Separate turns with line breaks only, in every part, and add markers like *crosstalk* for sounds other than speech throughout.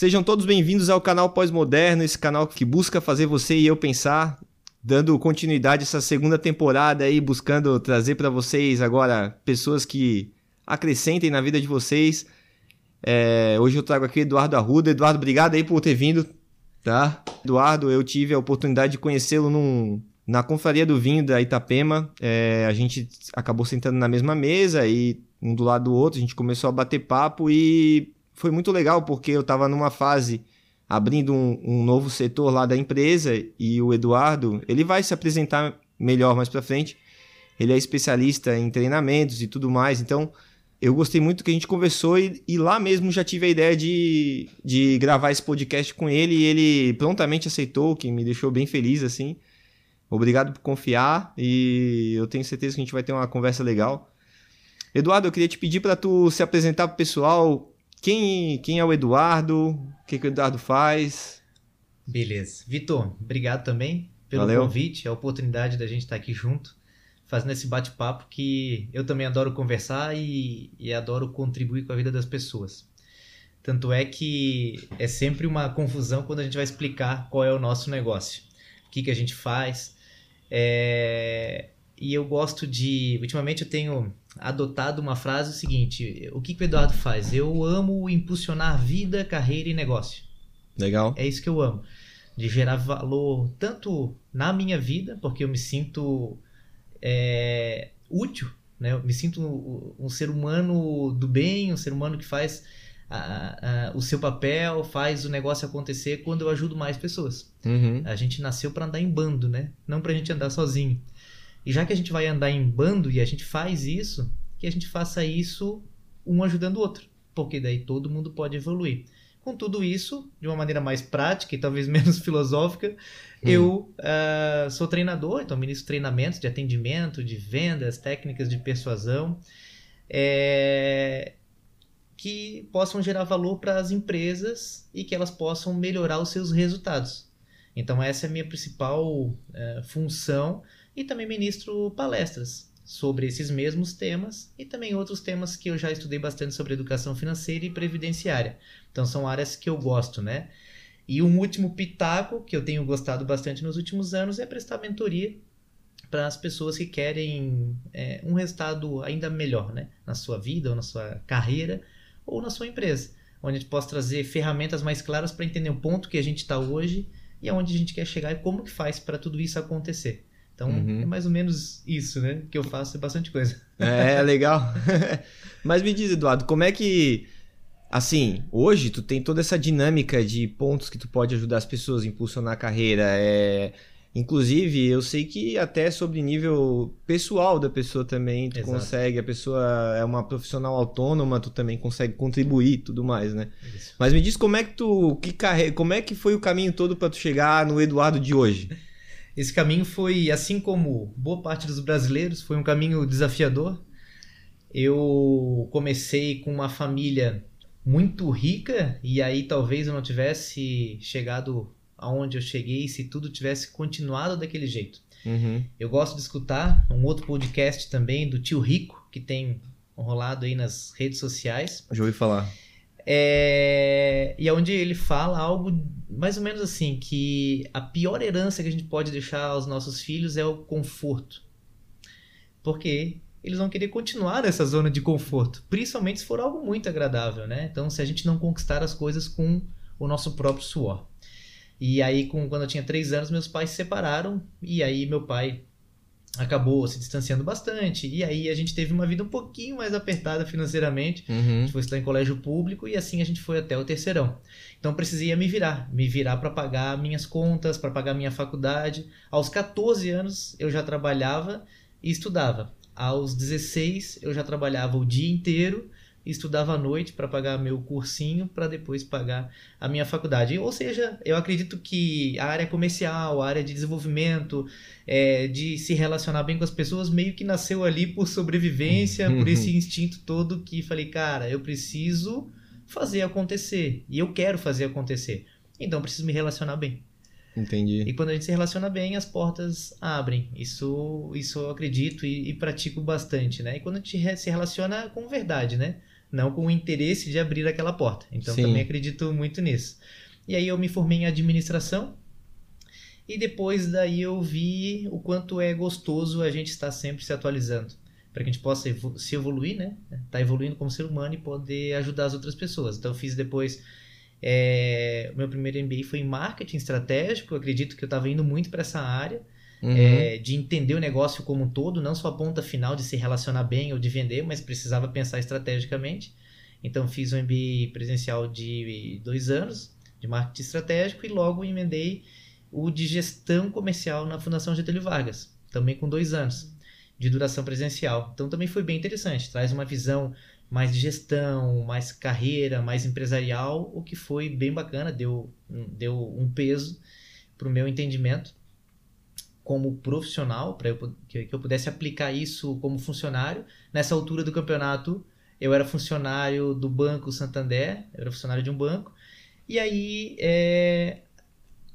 Sejam todos bem-vindos ao canal Pós-Moderno, esse canal que busca fazer você e eu pensar, dando continuidade a essa segunda temporada aí, buscando trazer para vocês agora pessoas que acrescentem na vida de vocês. É, hoje eu trago aqui Eduardo Arruda. Eduardo, obrigado aí por ter vindo, tá? Eduardo, eu tive a oportunidade de conhecê-lo num, na confraria do vinho da Itapema. É, a gente acabou sentando na mesma mesa e um do lado do outro, a gente começou a bater papo e foi muito legal porque eu estava numa fase abrindo um, um, novo setor lá da empresa e o Eduardo, ele vai se apresentar melhor mais para frente. Ele é especialista em treinamentos e tudo mais, então eu gostei muito que a gente conversou e, e, lá mesmo já tive a ideia de, de gravar esse podcast com ele e ele prontamente aceitou, que me deixou bem feliz assim. Obrigado por confiar e eu tenho certeza que a gente vai ter uma conversa legal. Eduardo, eu queria te pedir para tu se apresentar para o pessoal, quem, quem é o Eduardo? O que, que o Eduardo faz?
Beleza. Vitor, obrigado também pelo
Valeu.
convite, a oportunidade da gente estar aqui junto, fazendo esse bate-papo que eu também adoro conversar e, e adoro contribuir com a vida das pessoas. Tanto é que é sempre uma confusão quando a gente vai explicar qual é o nosso negócio, o que, que a gente faz. É... E eu gosto de. Ultimamente eu tenho adotado uma frase seguinte: o que, que o Eduardo faz? Eu amo impulsionar vida, carreira e negócio.
Legal.
É isso que eu amo. De gerar valor tanto na minha vida, porque eu me sinto é, útil, né? Eu me sinto um, um, ser humano do bem, um ser humano que faz a, a, o seu papel, faz o negócio acontecer quando eu ajudo mais pessoas.
Uhum.
A gente nasceu para andar em bando, né? Não para a gente andar sozinho. E já que a gente vai andar em bando e a gente faz isso, que a gente faça isso um ajudando o outro, porque daí todo mundo pode evoluir. Com tudo isso, de uma maneira mais prática e talvez *laughs* menos filosófica, hum. eu uh, sou treinador, então ministro treinamentos de atendimento, de vendas, técnicas de persuasão, é, que possam gerar valor para as empresas e que elas possam melhorar os seus resultados. Então essa é a minha principal uh, função e também ministro palestras sobre esses mesmos temas e também outros temas que eu já estudei bastante sobre educação financeira e previdenciária. Então são áreas que eu gosto, né? E um último pitaco que eu tenho gostado bastante nos últimos anos é prestar mentoria para as pessoas que querem é, um resultado ainda melhor, né? Na sua vida ou na sua carreira ou na sua empresa, onde a gente possa trazer ferramentas mais claras para entender o ponto que a gente está hoje e aonde a gente quer chegar e como que faz para tudo isso acontecer. Então uhum. é mais ou menos isso, né? Que eu faço é bastante coisa.
É, legal. *laughs* Mas me diz, Eduardo, como é que. Assim, hoje tu tem toda essa dinâmica de pontos que tu pode ajudar as pessoas a impulsionar a carreira. É... Inclusive, eu sei que até sobre nível pessoal da pessoa também tu Exato. consegue. A pessoa é uma profissional autônoma, tu também consegue contribuir e tudo mais, né? Isso. Mas me diz como é que tu. Que carre... Como é que foi o caminho todo para tu chegar no Eduardo de hoje?
Esse caminho foi, assim como boa parte dos brasileiros, foi um caminho desafiador. Eu comecei com uma família muito rica e aí talvez eu não tivesse chegado aonde eu cheguei se tudo tivesse continuado daquele jeito.
Uhum.
Eu gosto de escutar um outro podcast também do Tio Rico, que tem rolado aí nas redes sociais.
Já ouvi falar.
É... E é onde ele fala algo mais ou menos assim, que a pior herança que a gente pode deixar aos nossos filhos é o conforto. Porque eles vão querer continuar nessa zona de conforto, principalmente se for algo muito agradável, né? Então, se a gente não conquistar as coisas com o nosso próprio suor. E aí, com, quando eu tinha três anos, meus pais se separaram, e aí meu pai acabou se distanciando bastante. E aí a gente teve uma vida um pouquinho mais apertada financeiramente.
Uhum.
A gente foi estudar em colégio público e assim a gente foi até o terceirão. Então precisei me virar, me virar para pagar minhas contas, para pagar minha faculdade. Aos 14 anos eu já trabalhava e estudava. Aos 16 eu já trabalhava o dia inteiro estudava à noite para pagar meu cursinho para depois pagar a minha faculdade. Ou seja, eu acredito que a área comercial, a área de desenvolvimento, é, de se relacionar bem com as pessoas, meio que nasceu ali por sobrevivência, por *laughs* esse instinto todo que falei, cara, eu preciso fazer acontecer e eu quero fazer acontecer. Então preciso me relacionar bem.
Entendi.
E quando a gente se relaciona bem, as portas abrem. Isso, isso eu acredito e, e pratico bastante, né? E quando a gente se relaciona com verdade, né? Não com o interesse de abrir aquela porta. Então
Sim.
também acredito muito nisso. E aí eu me formei em administração e depois daí eu vi o quanto é gostoso a gente estar sempre se atualizando para que a gente possa se evoluir, né? Tá evoluindo como ser humano e poder ajudar as outras pessoas. Então eu fiz depois é, o meu primeiro MBA foi em marketing estratégico. Eu acredito que eu estava indo muito para essa área
Uhum.
é, de entender o negócio como um todo, não só a ponta final de se relacionar bem ou de vender, mas precisava pensar estrategicamente. Então fiz um MBA presencial de dois anos de marketing estratégico e logo emendei o de gestão comercial na Fundação Getúlio Vargas, também com dois anos de duração presencial. Então também foi bem interessante, traz uma visão mais de gestão, mais carreira, mais empresarial, o que foi bem bacana, deu, deu um peso para o meu entendimento como profissional, para que, que eu pudesse aplicar isso como funcionário. Nessa altura do campeonato, eu era funcionário do Banco Santander, eu era funcionário de um banco, e aí é,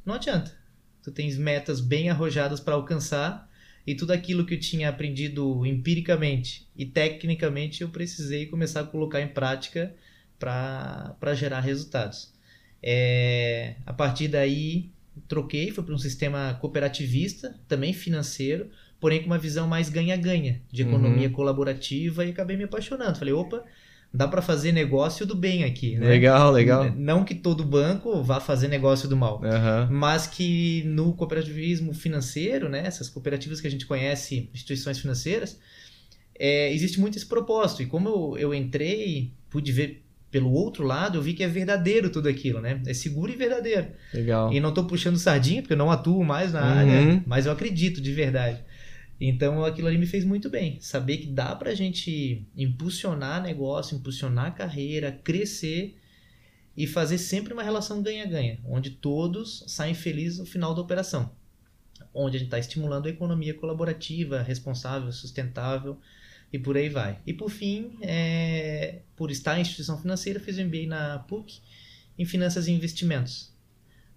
não adianta. Tu tens metas bem arrojadas para alcançar, e tudo aquilo que eu tinha aprendido empiricamente e tecnicamente eu precisei começar a colocar em prática para gerar resultados. É, a partir daí, troquei, fui para um sistema cooperativista, também financeiro, porém com uma visão mais ganha-ganha, de economia
Uhum.
colaborativa, e acabei me apaixonando. Falei, opa, dá para fazer negócio do bem aqui. Né?
Legal, legal.
Não que todo banco vá fazer negócio do mal,
Aham.
mas que no cooperativismo financeiro, né, essas cooperativas que a gente conhece, instituições financeiras, é, existe muito esse propósito. E como eu, eu entrei, pude ver pelo outro lado, eu vi que é verdadeiro tudo aquilo, né? É seguro e verdadeiro.
Legal.
E não estou puxando sardinha, porque eu não atuo mais na
Uhum.
área, mas eu acredito de verdade. Então aquilo ali me fez muito bem. Saber que dá pra gente impulsionar negócio, impulsionar carreira, crescer e fazer sempre uma relação ganha-ganha, onde todos saem felizes no final da operação. Onde a gente está estimulando a economia colaborativa, responsável, sustentável e por aí vai. E por fim, é, por estar em instituição financeira, fiz um MBA na PUC em Finanças e Investimentos.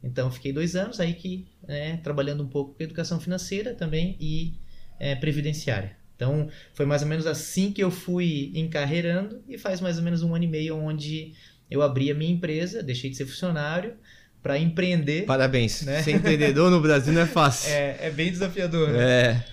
Então, fiquei dois anos aí que né, trabalhando um pouco com educação financeira também e é, previdenciária. Então, foi mais ou menos assim que eu fui encarreirando e faz mais ou menos um ano e meio onde eu abri a minha empresa, deixei de ser funcionário para empreender.
Parabéns.
Né?
Ser empreendedor no Brasil não é fácil.
É, é bem desafiador, né?
É.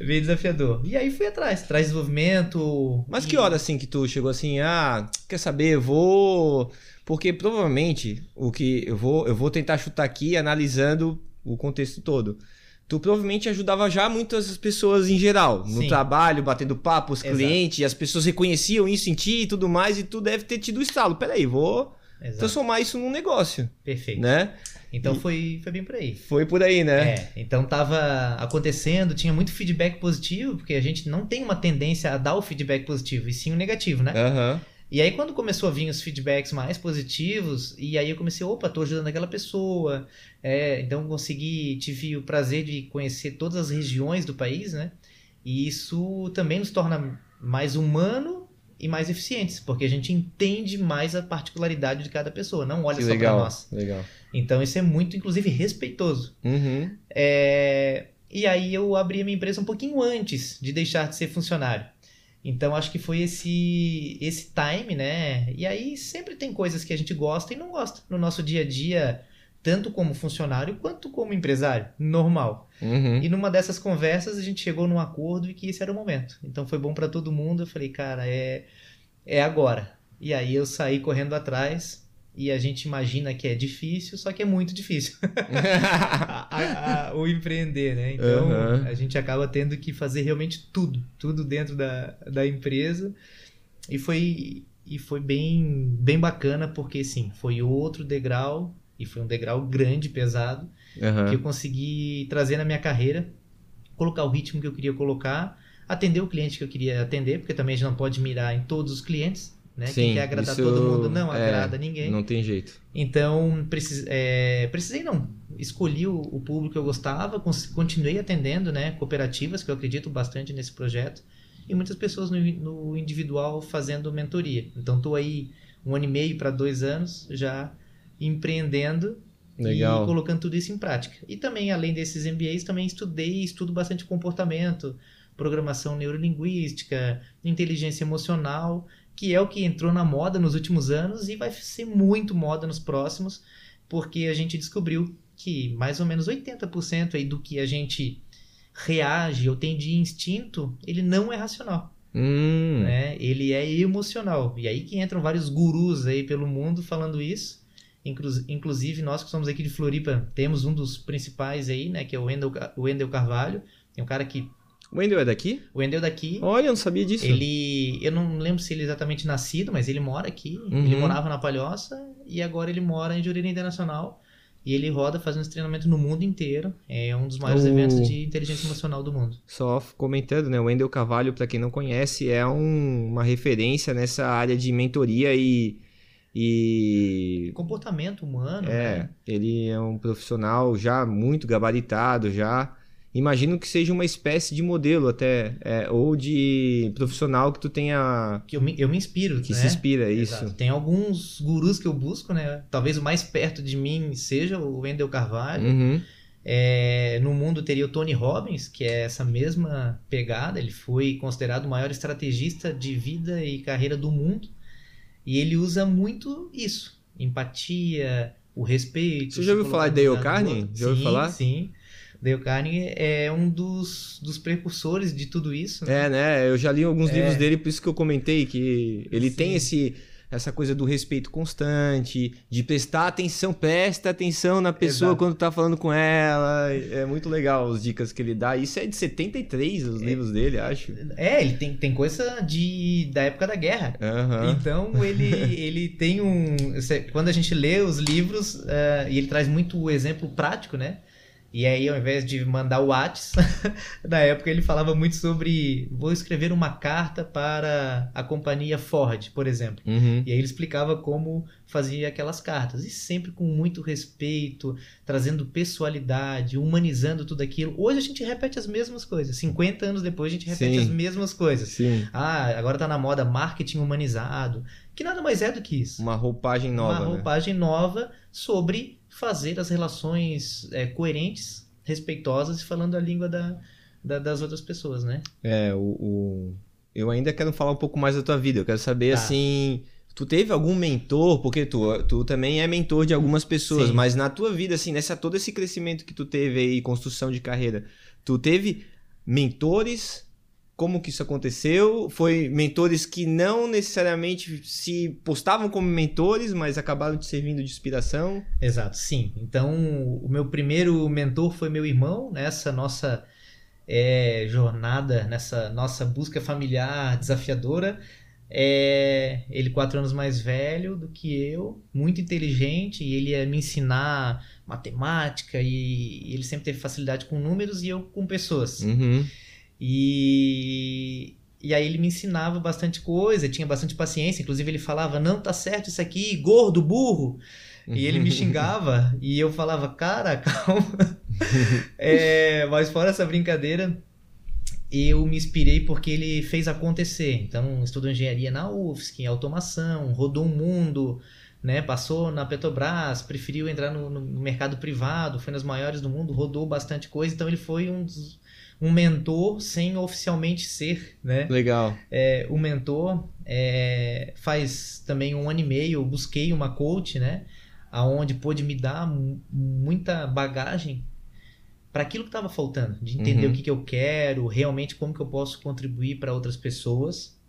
É *laughs* bem desafiador. E aí fui atrás, traz desenvolvimento.
Mas
e-
que hora assim que tu chegou assim, ah, quer saber, eu vou. Porque provavelmente o que eu vou, eu vou tentar chutar aqui analisando o contexto todo. Tu provavelmente ajudava já muitas pessoas em geral, no
Sim.
trabalho, batendo papo, os
Exato.
clientes, as pessoas reconheciam isso em ti e tudo mais, e tu deve ter tido o estalo. Peraí, vou
Exato.
transformar isso num negócio,
Perfeito.
né?
Então
E-
foi, foi bem por aí.
Foi por aí, né?
É, então tava acontecendo, tinha muito feedback positivo, porque a gente não tem uma tendência a dar o feedback positivo, e sim o negativo, né?
Aham.
E aí quando começou a vir os feedbacks mais positivos, e aí eu comecei, opa, tô ajudando aquela pessoa, é, então consegui, tive o prazer de conhecer todas as regiões do país, né? E isso também nos torna mais humano e mais eficientes, porque a gente entende mais a particularidade de cada pessoa, não olha
Que
só para
legal.
nós.
Legal.
Então isso é muito, inclusive, respeitoso.
Uhum.
É, E aí eu abri a minha empresa um pouquinho antes de deixar de ser funcionário. Então acho que foi esse esse time, né? E aí sempre tem coisas que a gente gosta e não gosta no nosso dia a dia, tanto como funcionário quanto como empresário, normal.
Uhum.
E numa dessas conversas a gente chegou num acordo e que esse era o momento. Então foi bom pra todo mundo. Eu falei, cara, é é agora. E aí eu saí correndo atrás e a gente imagina que é difícil, só que é muito difícil *laughs* a- a- o empreender, né? Então
Aham.
a gente acaba tendo que fazer realmente tudo, tudo dentro da, da empresa. E foi, e foi bem, bem bacana, porque sim, foi outro degrau, e foi um degrau grande, pesado,
Aham.
que eu consegui trazer na minha carreira, colocar o ritmo que eu queria colocar, atender o cliente que eu queria atender, porque também a gente não pode mirar em todos os clientes, né?
Sim,
Quem quer agradar todo mundo não
é,
agrada ninguém.
Não tem jeito.
Então, precis, é, precisei não. Escolhi o, o público que eu gostava, continuei atendendo né, cooperativas, que eu acredito bastante nesse projeto, e muitas pessoas no, no individual fazendo mentoria. Então, estou aí um ano e meio para dois anos já empreendendo
Legal.
e colocando tudo isso em prática. E também, além desses MBAs, também estudei estudo bastante comportamento, programação neurolinguística, inteligência emocional, que é o que entrou na moda nos últimos anos e vai ser muito moda nos próximos, porque a gente descobriu que mais ou menos 80% aí do que a gente reage ou tem de instinto, ele não é racional.
Hum.
Né? Ele é emocional. E aí que entram vários gurus aí pelo mundo falando isso. Inclu inclusive, nós que somos aqui de Floripa, temos um dos principais aí, né? Que é o Wendel, Wendel Carvalho. É um cara que
o Wendel é daqui?
O Wendel é daqui.
Olha, eu não sabia disso.
Ele. Eu não lembro se ele é exatamente nascido, mas ele mora aqui. Uhum. Ele morava na Palhoça e agora ele mora em Jurerê Internacional. E ele roda fazendo esse treinamento no mundo inteiro. É um dos maiores o... eventos de inteligência emocional do mundo.
Só comentando, né? O Wendel Carvalho, para quem não conhece, é um, uma referência nessa área de mentoria e. E.
Comportamento humano.
É,
né?
ele é um profissional já muito gabaritado, já imagino que seja uma espécie de modelo até, é, ou de profissional que tu tenha...
Que eu me, eu me inspiro,
Que
né?
se inspira, isso. Exato.
Tem alguns gurus que eu busco, né? Talvez o mais perto de mim seja o Wendel Carvalho.
Uhum.
É, no mundo teria o Tony Robbins, que é essa mesma pegada. Ele foi considerado o maior estrategista de vida e carreira do mundo. E ele usa muito isso: empatia, o respeito.
Você já ouviu falar de Dale Carnegie? Já ouviu falar?
Sim. Dale Carnegie é um dos, dos precursores de tudo isso.
Né? É, né? Eu já li alguns é. livros dele, por isso que eu comentei que ele Sim. tem esse essa coisa do respeito constante, de prestar atenção, presta atenção na pessoa Exato. quando tá falando com ela. É muito legal as dicas que ele dá. Isso é de 73, os é, livros dele, acho.
É, ele tem, tem coisa de da época da guerra.
Uhum.
Então ele, *laughs* ele tem um. Quando a gente lê os livros, uh, e ele traz muito o exemplo prático, né? E aí, ao invés de mandar o Whats, *laughs* na época ele falava muito sobre vou escrever uma carta para a companhia Ford, por exemplo.
Uhum.
E aí ele explicava como fazia aquelas cartas. E sempre com muito respeito, trazendo pessoalidade, humanizando tudo aquilo. Hoje a gente repete as mesmas coisas. 50 anos depois a gente repete Sim. as mesmas coisas.
Sim.
Ah, agora está na moda marketing humanizado. Que nada mais é do que isso.
Uma roupagem nova.
Uma né? roupagem
né?
nova sobre fazer as relações é, coerentes, respeitosas e falando a língua da, da, das outras pessoas, né?
É, o, o, eu ainda quero falar um pouco mais da tua vida. Eu quero saber, tá. assim, tu teve algum mentor? Porque tu, tu também é mentor de algumas pessoas, Sim. mas na tua vida, assim, nessa todo esse crescimento que tu teve aí, construção de carreira, tu teve mentores como que isso aconteceu? Foi mentores que não necessariamente se postavam como mentores, mas acabaram te servindo de inspiração?
Exato, sim. Então, o meu primeiro mentor foi meu irmão nessa nossa é, jornada, nessa nossa busca familiar desafiadora. É, ele quatro anos mais velho do que eu, muito inteligente, e ele ia me ensinar matemática, e, e ele sempre teve facilidade com números e eu com pessoas.
Uhum.
E, e aí ele me ensinava bastante coisa, tinha bastante paciência. Inclusive ele falava, não, tá certo isso aqui, gordo, burro. E ele me xingava *laughs* e eu falava, cara, *laughs* calma. é, mas fora essa brincadeira, eu me inspirei porque ele fez acontecer. Então, estudou engenharia na UFSC, em automação, rodou o mundo, né? Passou na Petrobras, preferiu entrar no, no, mercado privado, foi nas maiores do mundo, rodou bastante coisa. Então, ele foi um dos um mentor sem oficialmente ser, né?
Legal.
É, o mentor é, faz também um ano e meio eu busquei uma coach, né? Aonde pôde me dar muita bagagem para aquilo que estava faltando, de entender uhum. o que, que eu quero, realmente como que eu posso contribuir para outras pessoas.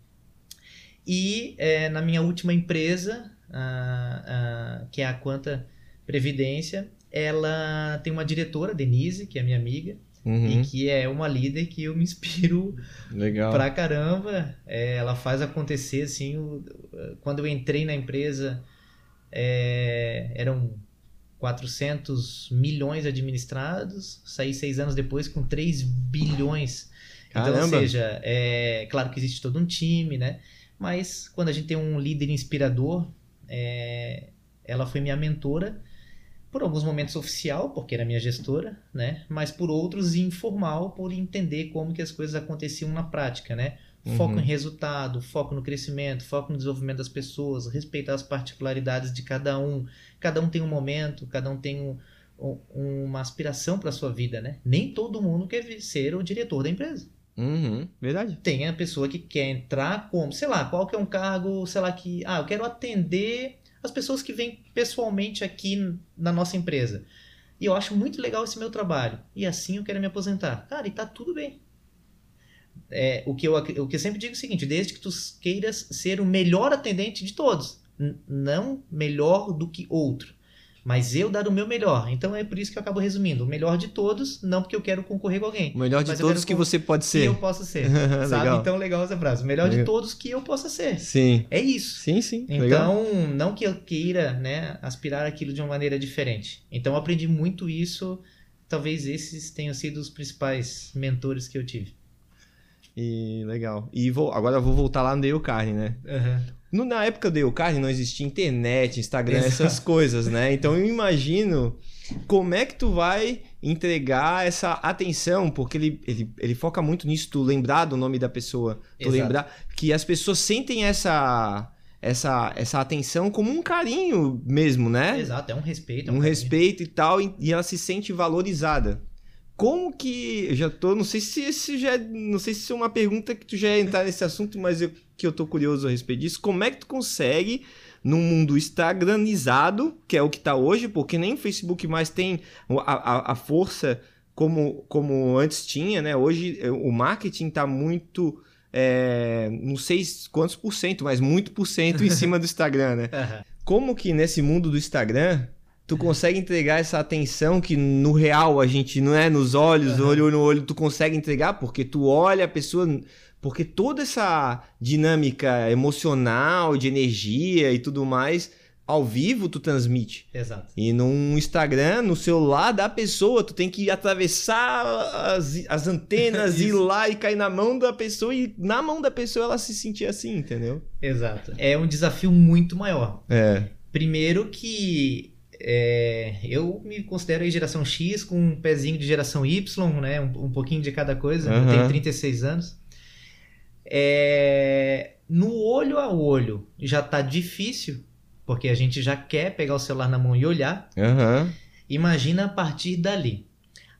E é, na minha última empresa, a, a, que é a Quanta Previdência, ela tem uma diretora, Denise, que é minha amiga, uhum. e que é uma líder que eu me inspiro
Legal.
pra caramba. É, ela faz acontecer, assim, o, quando eu entrei na empresa, é, eram 400 milhões administrados, saí seis anos depois com 3 bilhões. Então, ou seja, é claro que existe todo um time, né? Mas quando a gente tem um líder inspirador, é, ela foi minha mentora por alguns momentos oficial, porque era minha gestora, né? Mas por outros informal, por entender como que as coisas aconteciam na prática, né? Foco uhum. em resultado, foco no crescimento, foco no desenvolvimento das pessoas, respeitar as particularidades de cada um. Cada um tem um momento, cada um tem um, um, uma aspiração para sua vida, né? Nem todo mundo quer ser o diretor da empresa.
Uhum, verdade.
Tem a pessoa que quer entrar como, sei lá, qual que é um cargo, sei lá, que, ah, eu quero atender as pessoas que vêm pessoalmente aqui na nossa empresa. E eu acho muito legal esse meu trabalho. E assim eu quero me aposentar. Cara, e tá tudo bem. É, o, que eu, o que eu sempre digo é o seguinte: desde que tu queiras ser o melhor atendente de todos, não melhor do que outro mas eu dar o meu melhor. Então é por isso que eu acabo resumindo. O melhor de todos, não porque eu quero concorrer com alguém.
O melhor de todos que você pode ser.
Que eu possa ser. *laughs* sabe? Legal. Então legal essa frase. O melhor legal. de todos que eu possa ser.
Sim.
É isso.
Sim, sim.
Então, legal. não que eu queira, né, aspirar aquilo de uma maneira diferente. Então eu aprendi muito isso. Talvez esses tenham sido os principais mentores que eu tive.
E legal. E vou, agora eu vou voltar lá no Dale Carne, né?
Uhum.
No, na época do Eucarne não existia internet, Instagram, Exato. essas coisas, né? Então eu imagino como é que tu vai entregar essa atenção, porque ele, ele, ele foca muito nisso, tu lembrar do nome da pessoa, tu Exato. lembrar que as pessoas sentem essa essa, essa atenção como um carinho mesmo, né?
Exato, é um respeito. É
um, um respeito e tal, e ela se sente valorizada. Como que. Eu já tô. Não sei se esse já. É, não sei se é uma pergunta que tu já ia entrar nesse assunto, mas eu, que eu tô curioso a respeito disso. Como é que tu consegue, num mundo instagramizado, que é o que tá hoje, porque nem o Facebook mais tem a, a, a força como, como antes tinha, né? Hoje é, o marketing tá muito. É, não sei quantos por cento, mas muito por cento em cima do Instagram, né? *laughs* Como que nesse mundo do Instagram tu consegue entregar essa atenção que no real a gente não é nos olhos, uhum. olho no olho, tu consegue entregar porque tu olha a pessoa, porque toda essa dinâmica emocional, de energia e tudo mais, ao vivo tu transmite.
Exato.
E no Instagram, no celular da pessoa, tu tem que atravessar as, as antenas, *laughs* ir lá e cair na mão da pessoa e na mão da pessoa ela se sentir assim, entendeu?
Exato. É um desafio muito maior.
É.
Primeiro que é, eu me considero aí geração X com um pezinho de geração Y, né? Um, um pouquinho de cada coisa. Uhum. Eu tenho 36 anos. É, no olho a olho já tá difícil, porque a gente já quer pegar o celular na mão e olhar.
Uhum.
Imagina a partir dali.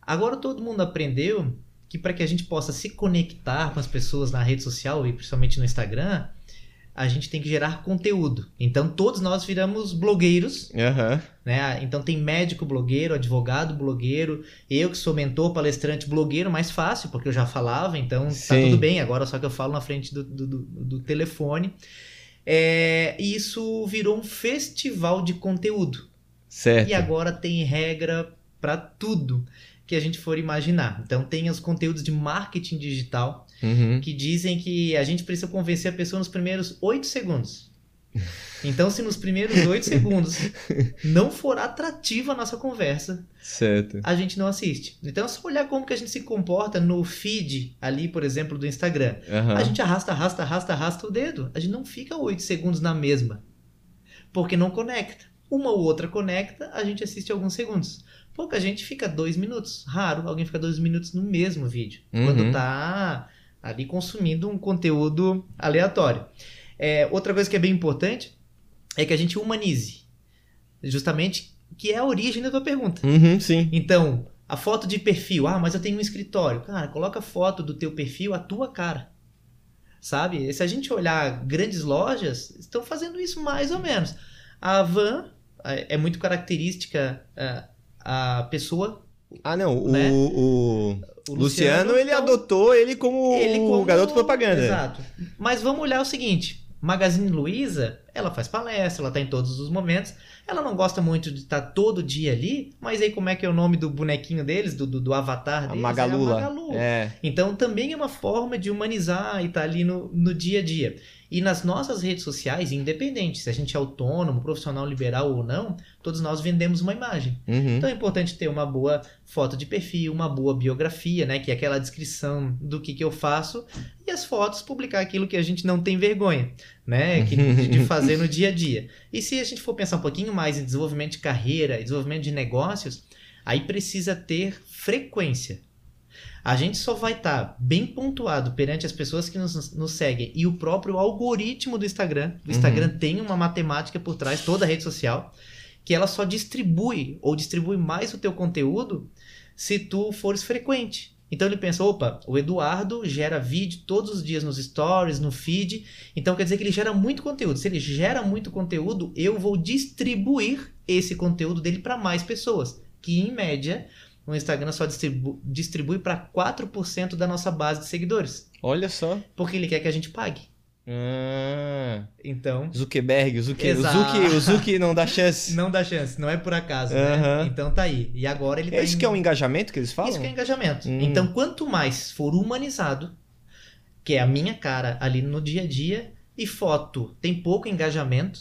Agora todo mundo aprendeu que para que a gente possa se conectar com as pessoas na rede social e principalmente no Instagram, a gente tem que gerar conteúdo. Então todos nós viramos blogueiros.
Uhum.
Né? Então tem médico blogueiro, advogado blogueiro, eu que sou mentor, palestrante blogueiro, mais fácil, porque eu já falava, então tá Sim. tá tudo bem, agora só que eu falo na frente do, do, do, do telefone. É, isso virou um festival de conteúdo.
Certo.
E agora tem regra para tudo que a gente for imaginar. Então tem os conteúdos de marketing digital
uhum.
que dizem que a gente precisa convencer a pessoa nos primeiros oito segundos. *laughs* Então, se nos primeiros oito segundos não for atrativa a nossa conversa,
certo.
a gente não assiste. Então, é só olhar como que a gente se comporta no feed ali, por exemplo, do Instagram.
Uhum.
A gente arrasta, arrasta, arrasta, arrasta o dedo. A gente não fica oito segundos na mesma. Porque não conecta. Uma ou outra conecta, a gente assiste alguns segundos. Pouca gente fica dois minutos. Raro alguém fica dois minutos no mesmo vídeo. Uhum. Quando tá ali consumindo um conteúdo aleatório. É, outra coisa que é bem importante é que a gente humanize. Justamente que é a origem da tua pergunta.
Uhum, sim.
Então, a foto de perfil. Ah, mas eu tenho um escritório. Cara, coloca a foto do teu perfil, a tua cara. Sabe? Se a gente olhar grandes lojas, estão fazendo isso mais ou menos. A Van é, é muito característica é, a pessoa.
Ah, não. Né? O, o, o, Luciano, ele então, adotou ele como, ele como garoto propaganda.
Exato. Mas vamos olhar o seguinte: Magazine Luiza, ela faz palestra, ela tá em todos os momentos. Ela não gosta muito de estar tá todo dia ali, mas aí como é que é o nome do bonequinho deles, do, do, do avatar deles?
A Magalula.
É a Magalu.
É.
Então também é uma forma de humanizar e estar tá ali no, no dia a dia. E nas nossas redes sociais, independente se a gente é autônomo, profissional liberal ou não, todos nós vendemos uma imagem.
Uhum.
Então é importante ter uma boa foto de perfil, uma boa biografia, né? Que é aquela descrição do que, que eu faço. E as fotos, publicar aquilo que a gente não tem vergonha, né? Que, *laughs* de fazer no dia a dia. E se a gente for pensar um pouquinho mais em desenvolvimento de carreira, desenvolvimento de negócios, aí precisa ter frequência a gente só vai estar tá bem pontuado perante as pessoas que nos, nos, seguem e o próprio algoritmo do Instagram. O Instagram uhum. tem uma matemática por trás, toda a rede social, que ela só distribui ou distribui mais o teu conteúdo se tu fores frequente. Então ele pensa, opa, o Eduardo gera vídeo todos os dias nos stories, no feed, então quer dizer que ele gera muito conteúdo. Se ele gera muito conteúdo, eu vou distribuir esse conteúdo dele para mais pessoas, que em média o Instagram só distribu distribui para 4% da nossa base de seguidores.
Olha só.
Porque ele quer que a gente pague.
Ah,
Então,
Zuckerberg. Zuki, o Zuki não dá chance.
não dá chance, não é por acaso,
Aham.
né? Então tá aí. E agora ele
É
tá
isso
em-
que é um engajamento que eles falam?
Isso que é engajamento.
Hum.
Então, quanto mais for humanizado, que é a minha cara ali no dia a dia, e foto tem pouco engajamento,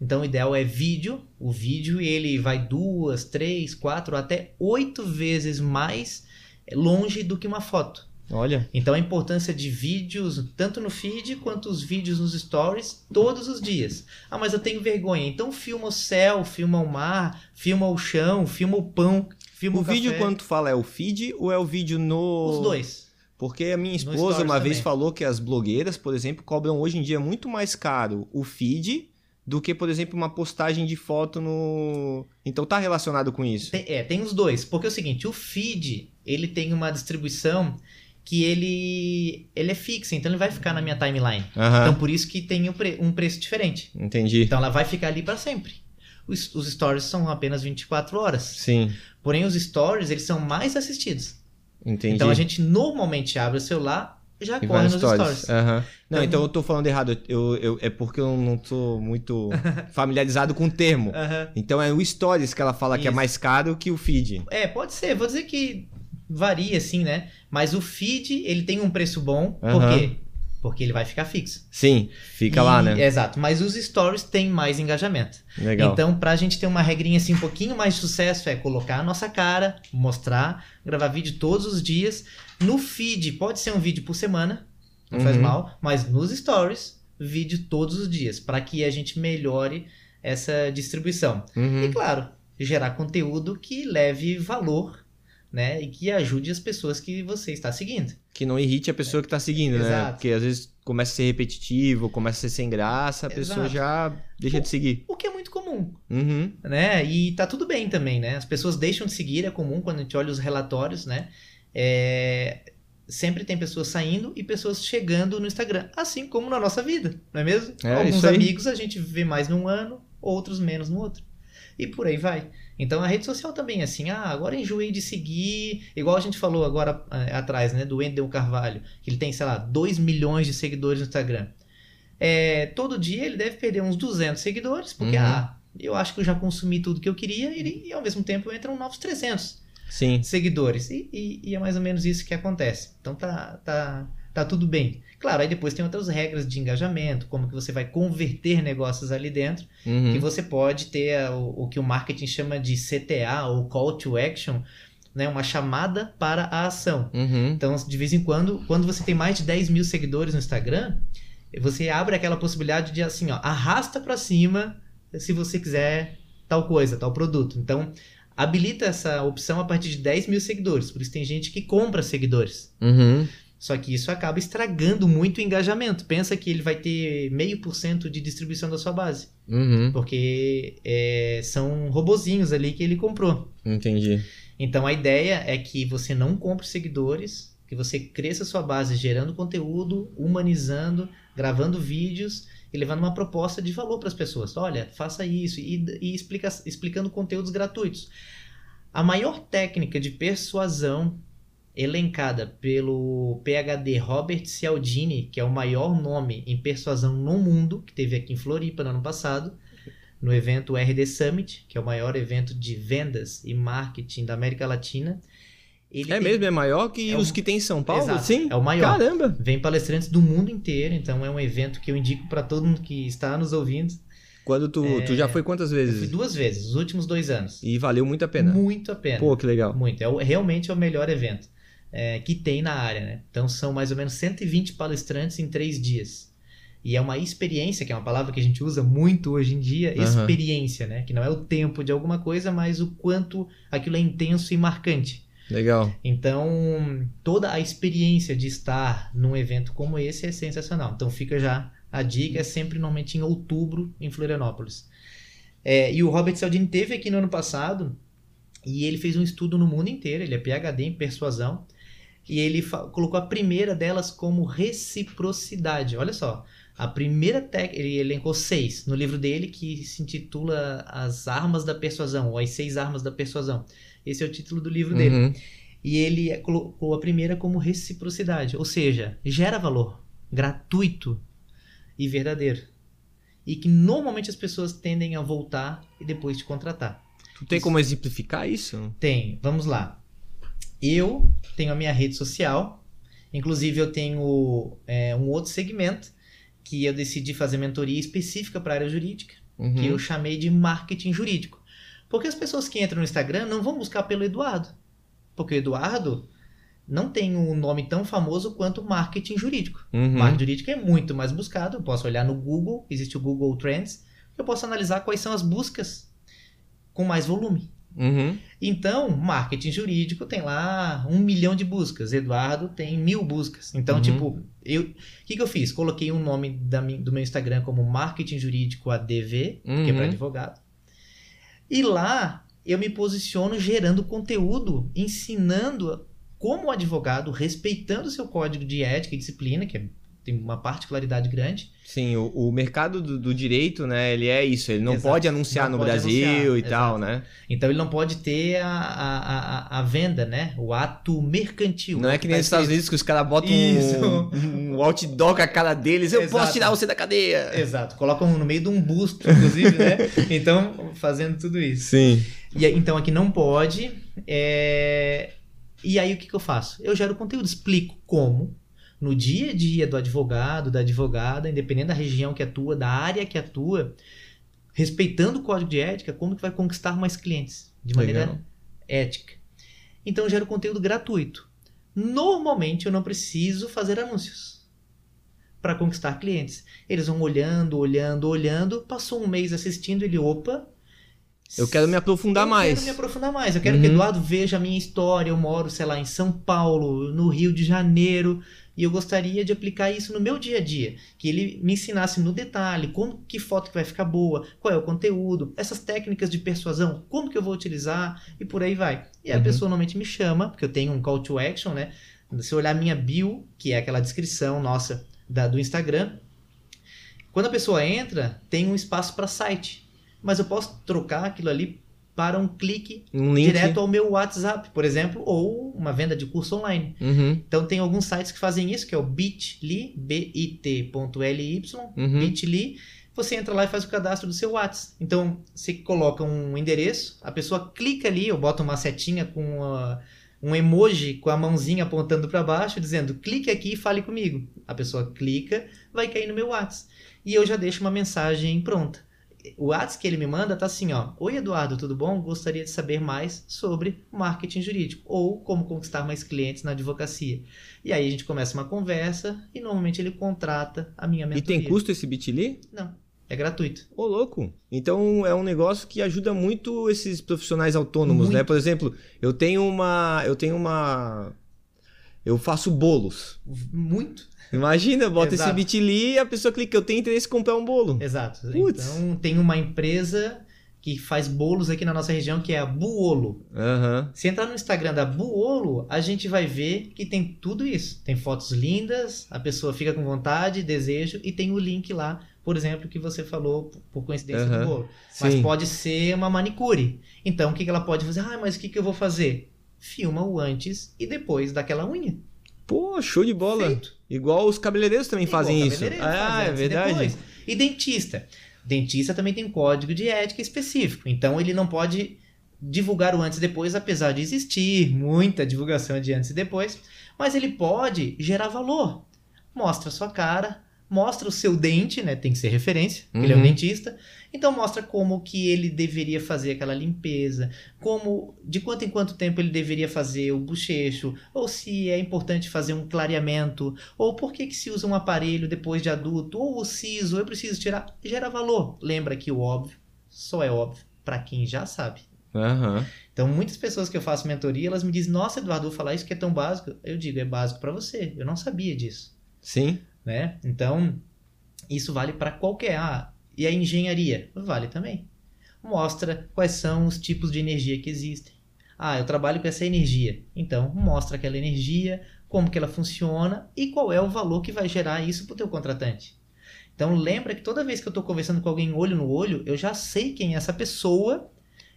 então o ideal é vídeo. O vídeo ele vai duas, três, quatro, até oito vezes mais longe do que uma foto.
Olha.
Então a importância de vídeos, tanto no feed quanto os vídeos nos stories, todos os dias. Ah, mas eu tenho vergonha. Então filma o céu, filma o mar, filma o chão, filma o pão, filma o,
O vídeo, quando tu fala, é o feed ou é o vídeo no.
Os dois.
Porque a minha esposa uma vez
também.
falou que as blogueiras, por exemplo, cobram hoje em dia muito mais caro o feed do que, por exemplo, uma postagem de foto no. Então tá relacionado com isso.
Tem- é, tem os dois. Porque é o seguinte, o feed, ele tem uma distribuição que ele, ele é fixa, então ele vai ficar na minha timeline.
Aham.
Então por isso que tem um, pre- um preço diferente.
Entendi.
Então ela vai ficar ali para sempre. Os, os stories são apenas 24 horas.
Sim,
Porém, os stories, eles são mais assistidos.
entendi.
Então a gente normalmente abre o celular já
E
corre nos stories.
stories. Aham. Não,
Então-
então eu tô falando errado. Eu, eu- é porque eu não tô muito *laughs* familiarizado com o termo.
Aham.
Então é o stories que ela fala que é
Isso.
mais caro que o feed.
É, pode ser. Vou dizer que varia, assim, né? Mas o feed, ele tem um preço bom. Por quê? Porque ele vai ficar fixo.
Sim, fica
E-
lá, né?
Exato. Mas os stories têm mais engajamento.
Legal.
Então, pra gente ter uma regrinha assim um pouquinho mais de sucesso, é colocar a nossa cara, mostrar, gravar vídeo todos os dias. No feed, pode ser um vídeo por semana, não faz
Uhum.
mal, mas nos stories, vídeo todos os dias, para que a gente melhore essa distribuição.
Uhum.
E claro, gerar conteúdo que leve valor, né, e que ajude as pessoas que você está seguindo.
Que não irrite a pessoa que tá seguindo, né?
Exato.
Porque às vezes começa a ser repetitivo, começa a ser sem graça, a pessoa
Exato.
já deixa de seguir.
O que é muito comum.
Uhum.
né? E tá tudo bem também, né? As pessoas deixam de seguir, é comum quando a gente olha os relatórios, né? É, Sempre tem pessoas saindo e pessoas chegando no Instagram, assim como na nossa vida, não é mesmo?
É,
Alguns amigos a gente vê mais num ano, outros menos no outro. E por aí vai. Então a rede social também é assim, ah, agora enjoei de seguir, igual a gente falou agora eh, atrás, né, do Wendel Carvalho, que ele tem, sei lá, 2 milhões de seguidores no Instagram. É, todo dia ele deve perder uns 200 seguidores, porque,
Uhum.
ah, eu acho que eu já consumi tudo que eu queria e, e ao mesmo tempo entram novos 300
Sim.
seguidores. E, e- e é mais ou menos isso que acontece. Então tá, tá, tá tudo bem. Claro, aí depois tem outras regras de engajamento, como que você vai converter negócios ali dentro,
Uhum.
que você pode ter a- o, o que o marketing chama de CTA, ou Call to Action, né, uma chamada para a ação.
Uhum.
Então, de vez em quando, quando você tem mais de 10 mil seguidores no Instagram, você abre aquela possibilidade de assim, ó, arrasta para cima se você quiser tal coisa, tal produto. Então, habilita essa opção a partir de 10 mil seguidores. Por isso tem gente que compra seguidores.
Uhum.
Só que isso acaba estragando muito o engajamento. Pensa que ele vai ter meio por cento de distribuição da sua base.
Uhum.
Porque é, são robozinhos ali que ele comprou.
Entendi.
Então a ideia é que você não compre seguidores, que você cresça sua base gerando conteúdo, humanizando, gravando vídeos e levando uma proposta de valor para as pessoas. Olha, faça isso e, e explica, explicando conteúdos gratuitos. A maior técnica de persuasão elencada pelo PhD Robert Cialdini, que é o maior nome em persuasão no mundo, que teve aqui em Floripa no ano passado, no evento RD Summit, que é o maior evento de vendas e marketing da América Latina. Ele
É
tem-
mesmo? É maior que
É
os
o-
que tem em São Paulo?
Exato,
Sim.
é o maior.
Caramba.
Vem palestrantes do mundo inteiro, então é um evento que eu indico para todo mundo que está nos ouvindo.
Quando tu, tu já foi quantas
É. Eu fui
vezes?
duas vezes, os últimos dois anos.
E valeu muito a pena.
Muito a pena.
Pô, que legal.
Muito. É o- realmente é o melhor evento é, que tem na área, né? Então são mais ou menos 120 palestrantes em três dias. E é uma experiência, que é uma palavra que a gente usa muito hoje em dia,
Aham.
experiência, né? Que não é o tempo de alguma coisa, mas o quanto aquilo é intenso e marcante.
Legal.
Então, toda a experiência de estar num evento como esse é sensacional. Então, fica já a dica, é sempre normalmente em outubro em Florianópolis. É, e o Robert Cialdini teve aqui no ano passado e ele fez um estudo no mundo inteiro, ele é PhD em persuasão, E ele colocou a primeira delas como reciprocidade. Olha só. A primeira técnica, ele elencou seis no livro dele que se intitula As Armas da Persuasão, ou As Seis Armas da Persuasão. Esse é o título do livro dele.
Uhum.
E ele colocou a primeira como reciprocidade, ou seja, gera valor, gratuito e verdadeiro. E que normalmente as pessoas tendem a voltar e depois te contratar.
Tu tem isso. como exemplificar isso?
Tem, vamos lá. Eu tenho a minha rede social, inclusive eu tenho é, um outro segmento que eu decidi fazer mentoria específica para a área jurídica,
uhum.
que eu chamei de marketing jurídico. Porque as pessoas que entram no Instagram não vão buscar pelo Eduardo. Porque o Eduardo não tem um nome tão famoso quanto marketing jurídico.
Uhum.
Marketing jurídico é muito mais buscado. Eu posso olhar no Google, existe o Google Trends, eu posso analisar quais são as buscas com mais volume.
Uhum.
Então, marketing jurídico tem lá um milhão de buscas. Eduardo tem mil buscas. Então,
Uhum.
tipo, eu, o que, que eu fiz? Coloquei um nome da, do meu Instagram como marketing jurídico ADV, que é para
Uhum.
advogado. E lá eu me posiciono gerando conteúdo, ensinando como advogado, respeitando o seu código de ética e disciplina, que é- tem uma particularidade grande.
Sim, o, o mercado do, do direito, né, ele é isso, ele não
Exato.
pode anunciar
Não
no
pode
Brasil
anunciar,
e tal,
exato.
né?
Então ele não pode ter a, a, a, venda, né? O ato mercantil.
Não é que nem nos Estados Unidos que os caras botam um, um outdoor com a cara deles, eu
Exato.
posso tirar você da cadeia.
Exato, colocam no meio de um busto, inclusive, né? *laughs* Então, fazendo tudo isso.
Sim.
E então aqui não pode. é, E aí o que, que eu faço? Eu gero conteúdo, explico como, no dia a dia do advogado, da advogada, independente da região que atua, da área que atua, respeitando o código de ética, como que vai conquistar mais clientes de maneira
Legal.
ética. Então eu gero conteúdo gratuito. Normalmente eu não preciso fazer anúncios para conquistar clientes. Eles vão olhando, olhando, olhando, passou um mês assistindo, ele, opa,
Eu quero me aprofundar
eu
mais.
quero me aprofundar mais. Eu quero
Uhum.
que Eduardo veja a minha história. Eu moro, sei lá, em São Paulo, no Rio de Janeiro, e eu gostaria de aplicar isso no meu dia a dia. Que ele me ensinasse no detalhe como que foto que vai ficar boa, qual é o conteúdo, essas técnicas de persuasão, como que eu vou utilizar e por aí vai. E
Uhum.
a pessoa normalmente me chama, porque eu tenho um call to action, né? Se eu olhar minha bio, que é aquela descrição nossa da- do Instagram, quando a pessoa entra, tem um espaço para site. Mas eu posso trocar aquilo ali para um clique
Um
direto ao meu WhatsApp, por exemplo, ou uma venda de curso online.
Uhum.
Então tem alguns sites que fazem isso, que é o bit.ly, bit.ly,
Uhum.
bit.ly. Você entra lá e faz o cadastro do seu WhatsApp. Então você coloca um endereço, a pessoa clica ali, eu boto uma setinha com uma- um emoji com a mãozinha apontando para baixo, dizendo clique aqui e fale comigo. A pessoa clica, vai cair no meu WhatsApp. E eu já deixo uma mensagem pronta. O WhatsApp que ele me manda tá assim, ó. Oi Eduardo, tudo bom? Gostaria de saber mais sobre marketing jurídico ou como conquistar mais clientes na advocacia. E aí a gente começa uma conversa e normalmente ele contrata a minha
E
mentoria.
tem custo esse Bitly?
Não, é gratuito.
Ô, louco. Então é um negócio que ajuda muito esses profissionais autônomos,
Muito.
né? Por exemplo, eu tenho uma. Eu tenho uma. Eu faço bolos.
Muito.
Imagina, bota esse
Exato.
Bitly e a pessoa clica, eu tenho interesse em comprar um bolo.
Exato.
Putz.
Então tem uma empresa que faz bolos aqui na nossa região que é a Buolo.
Aham.
Se entrar no Instagram da Buolo, a gente vai ver que tem tudo isso. Tem fotos lindas, a pessoa fica com vontade, desejo, e tem o link lá, por exemplo, que você falou por coincidência
Aham.
do bolo. Mas
Sim.
pode ser uma manicure. Então o que ela pode fazer? Ah, mas o que eu vou fazer? Filma o antes e depois daquela unha.
Pô, show de bola.
Feito.
Igual os cabeleireiros também
Igual
fazem isso. Ah, é verdade.
depois. E dentista. Dentista também tem um código de ética específico. Então ele não pode divulgar o antes e depois, apesar de existir muita divulgação de antes e depois. Mas ele pode gerar valor. Mostra a sua cara, mostra o seu dente, né? Tem que ser referência, porque ele é um
Uhum.
dentista. Então mostra como que ele deveria fazer aquela limpeza, como de quanto em quanto tempo ele deveria fazer o bochecho, ou se é importante fazer um clareamento, ou por que, que se usa um aparelho depois de adulto, ou o siso, eu preciso tirar, gera valor. Lembra que o óbvio só é óbvio para quem já sabe.
Aham.
Então, muitas pessoas que eu faço mentoria, elas me dizem: "Nossa, Eduardo, vou falar isso que é tão básico". Eu digo: "É básico para você. Eu não sabia disso",
Sim.
Né? Então, isso vale para qualquer ah, e a engenharia vale também. Mostra quais são os tipos de energia que existem. Ah, eu trabalho com essa energia. Então, mostra aquela energia, como que ela funciona e qual é o valor que vai gerar isso para o teu contratante. Então, lembra que toda vez que eu estou conversando com alguém olho no olho, eu já sei quem é essa pessoa.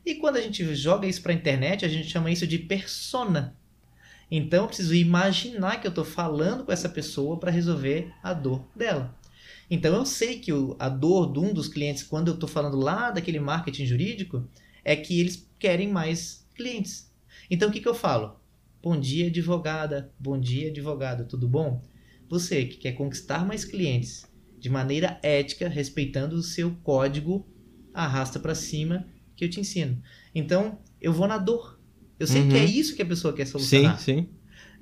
E quando a gente joga isso para a internet, a gente chama isso de persona. Então, eu preciso imaginar que eu estou falando com essa pessoa para resolver a dor dela. Então, eu sei que a dor de um dos clientes, quando eu estou falando lá daquele marketing jurídico, é que eles querem mais clientes. Então, o que, que eu falo? Bom dia, advogada. Bom dia, advogado. Tudo bom? Você que quer conquistar mais clientes de maneira ética, respeitando o seu código, arrasta para cima que eu te ensino. Então, eu vou na dor. Eu sei uhum. que é isso que a pessoa quer solucionar.
Sim, sim.